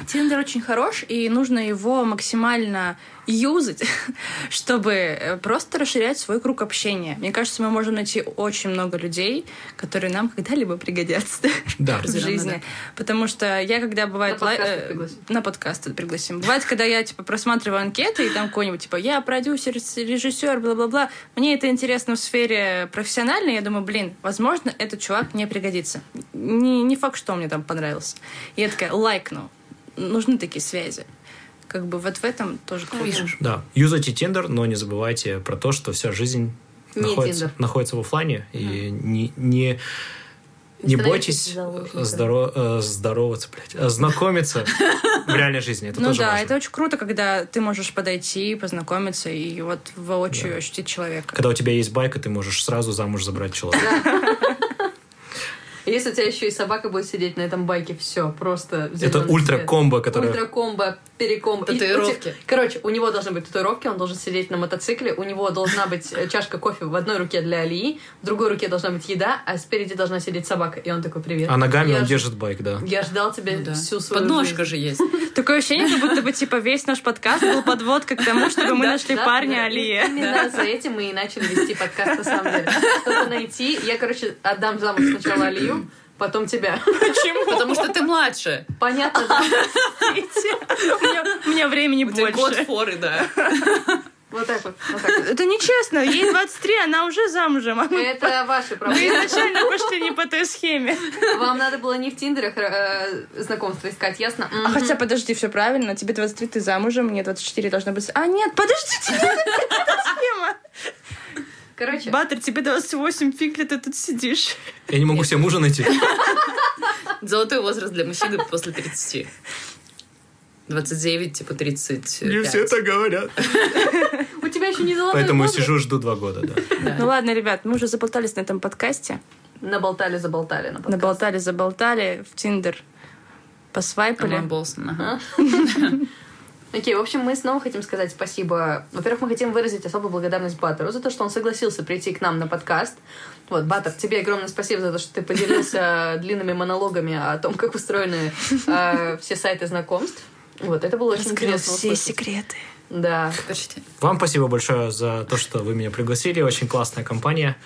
C: Тиндер очень хорош, и нужно его максимально юзать, [LAUGHS] чтобы э, просто расширять свой круг общения. Мне кажется, мы можем найти очень много людей, которые нам когда-либо пригодятся [LAUGHS]
D: Да.
C: в жизни.
A: да.
C: Потому что я, когда бывает...
B: На подкасты
C: э,
B: пригласим.
C: На подкасты пригласим. Бывает, когда я, типа, просматриваю анкеты, и там какой-нибудь, типа, я продюсер, режиссер, бла-бла-бла. Мне это интересно в сфере профессиональной. Я думаю, блин, возможно, этот чувак мне пригодится. Не, не факт, что он мне там понравился. И я такая, лайкну. Нужны такие связи. Как бы вот в этом тоже круто.
A: Видишь.
D: Да. Юзайте Тиндер, но не забывайте про то, что вся жизнь
B: Не
D: находится,
B: Tinder.
D: находится в оффлайне. И не, не, не бойтесь
B: заложником.
D: здоро- э, здороваться, блядь, э, знакомиться в реальной жизни. Это
C: ну
D: тоже
C: да,
D: важно.
C: это очень круто, когда ты можешь подойти, познакомиться и вот воочию ощутить человека.
D: Когда у тебя есть байка, ты можешь сразу замуж забрать человека. [LAUGHS]
B: Если у тебя еще и собака будет сидеть на этом байке, все, просто...
D: Это
B: зелёный
D: ультра
B: свет.
D: комбо, которое...
B: Ультра комбо. Переком. И
A: Татуировки.
B: те- Короче, у него должны быть татуировки, он должен сидеть на мотоцикле, у него должна быть э, чашка кофе в одной руке для Алии, в другой руке должна быть еда, а спереди должна сидеть собака. И он такой, привет.
D: А ногами
B: Я
D: он
B: ж-
D: держит байк, да.
B: Я ждал тебя
A: Ну да.
B: всю свою
A: Подножка
B: жизнь.
A: же есть. [LAUGHS]
C: Такое ощущение, как будто бы типа весь наш подкаст был подводка к тому, чтобы мы нашли парня
B: да.
C: Алия.
B: Именно за этим мы и начали вести подкаст на самом деле. Чтобы найти, я, короче, отдам замуж сначала Алию, потом тебя.
C: Почему?
A: Потому что ты младше.
B: Понятно, да? [LAUGHS]
C: У меня- времени
A: тебя год
C: больше.
A: форы, да.
B: Вот так вот. вот так.
C: Это нечестно. Ей 23, она уже замужем. А мы
B: Это ваши
C: мы
B: проблемы.
C: изначально пошли не по той схеме.
B: Вам надо было не в Тиндерах э, знакомство искать, ясно?
C: А хотя, подожди, все правильно. Тебе 23, ты замужем, мне 24 должно быть... А, нет, подождите, [LAUGHS] это схема.
B: Короче,
C: Баттер, тебе 28, фиг ли ты тут сидишь?
D: Я не могу себе мужа найти.
A: Золотой возраст для мужчины после 30. 29, типа 30.
D: Не все так говорят.
B: у тебя еще не золотой
D: Поэтому сижу, жду два года, да.
C: Ну ладно, ребят, мы уже заболтались на этом подкасте.
B: Наболтали, заболтали на подкаст.
C: Наболтали, заболтали, в Тиндер посвайпали.
A: Ага. [LAUGHS]
B: Окей, в общем, мы снова хотим сказать спасибо. Во-первых, мы хотим выразить особую благодарность Баттеру за то, что он согласился прийти к нам на подкаст. Вот, Баттер, тебе огромное спасибо за то, что ты поделился [LAUGHS] длинными монологами о том, как устроены э, все сайты знакомств. Вот, это было очень
C: Раскрыл
B: интересно
C: все
B: услышать.
C: секреты.
B: Да.
A: Почти.
D: Вам спасибо большое за то, что вы меня пригласили. Очень классная компания.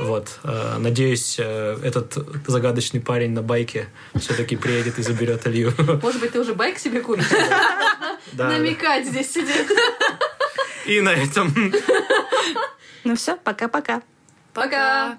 D: Вот. э, Надеюсь, э, этот загадочный парень на байке все-таки приедет и заберет Илью.
B: Может быть, ты уже байк себе купишь? Намекать здесь сидеть.
D: И на этом
C: Ну все, пока-пока.
B: Пока.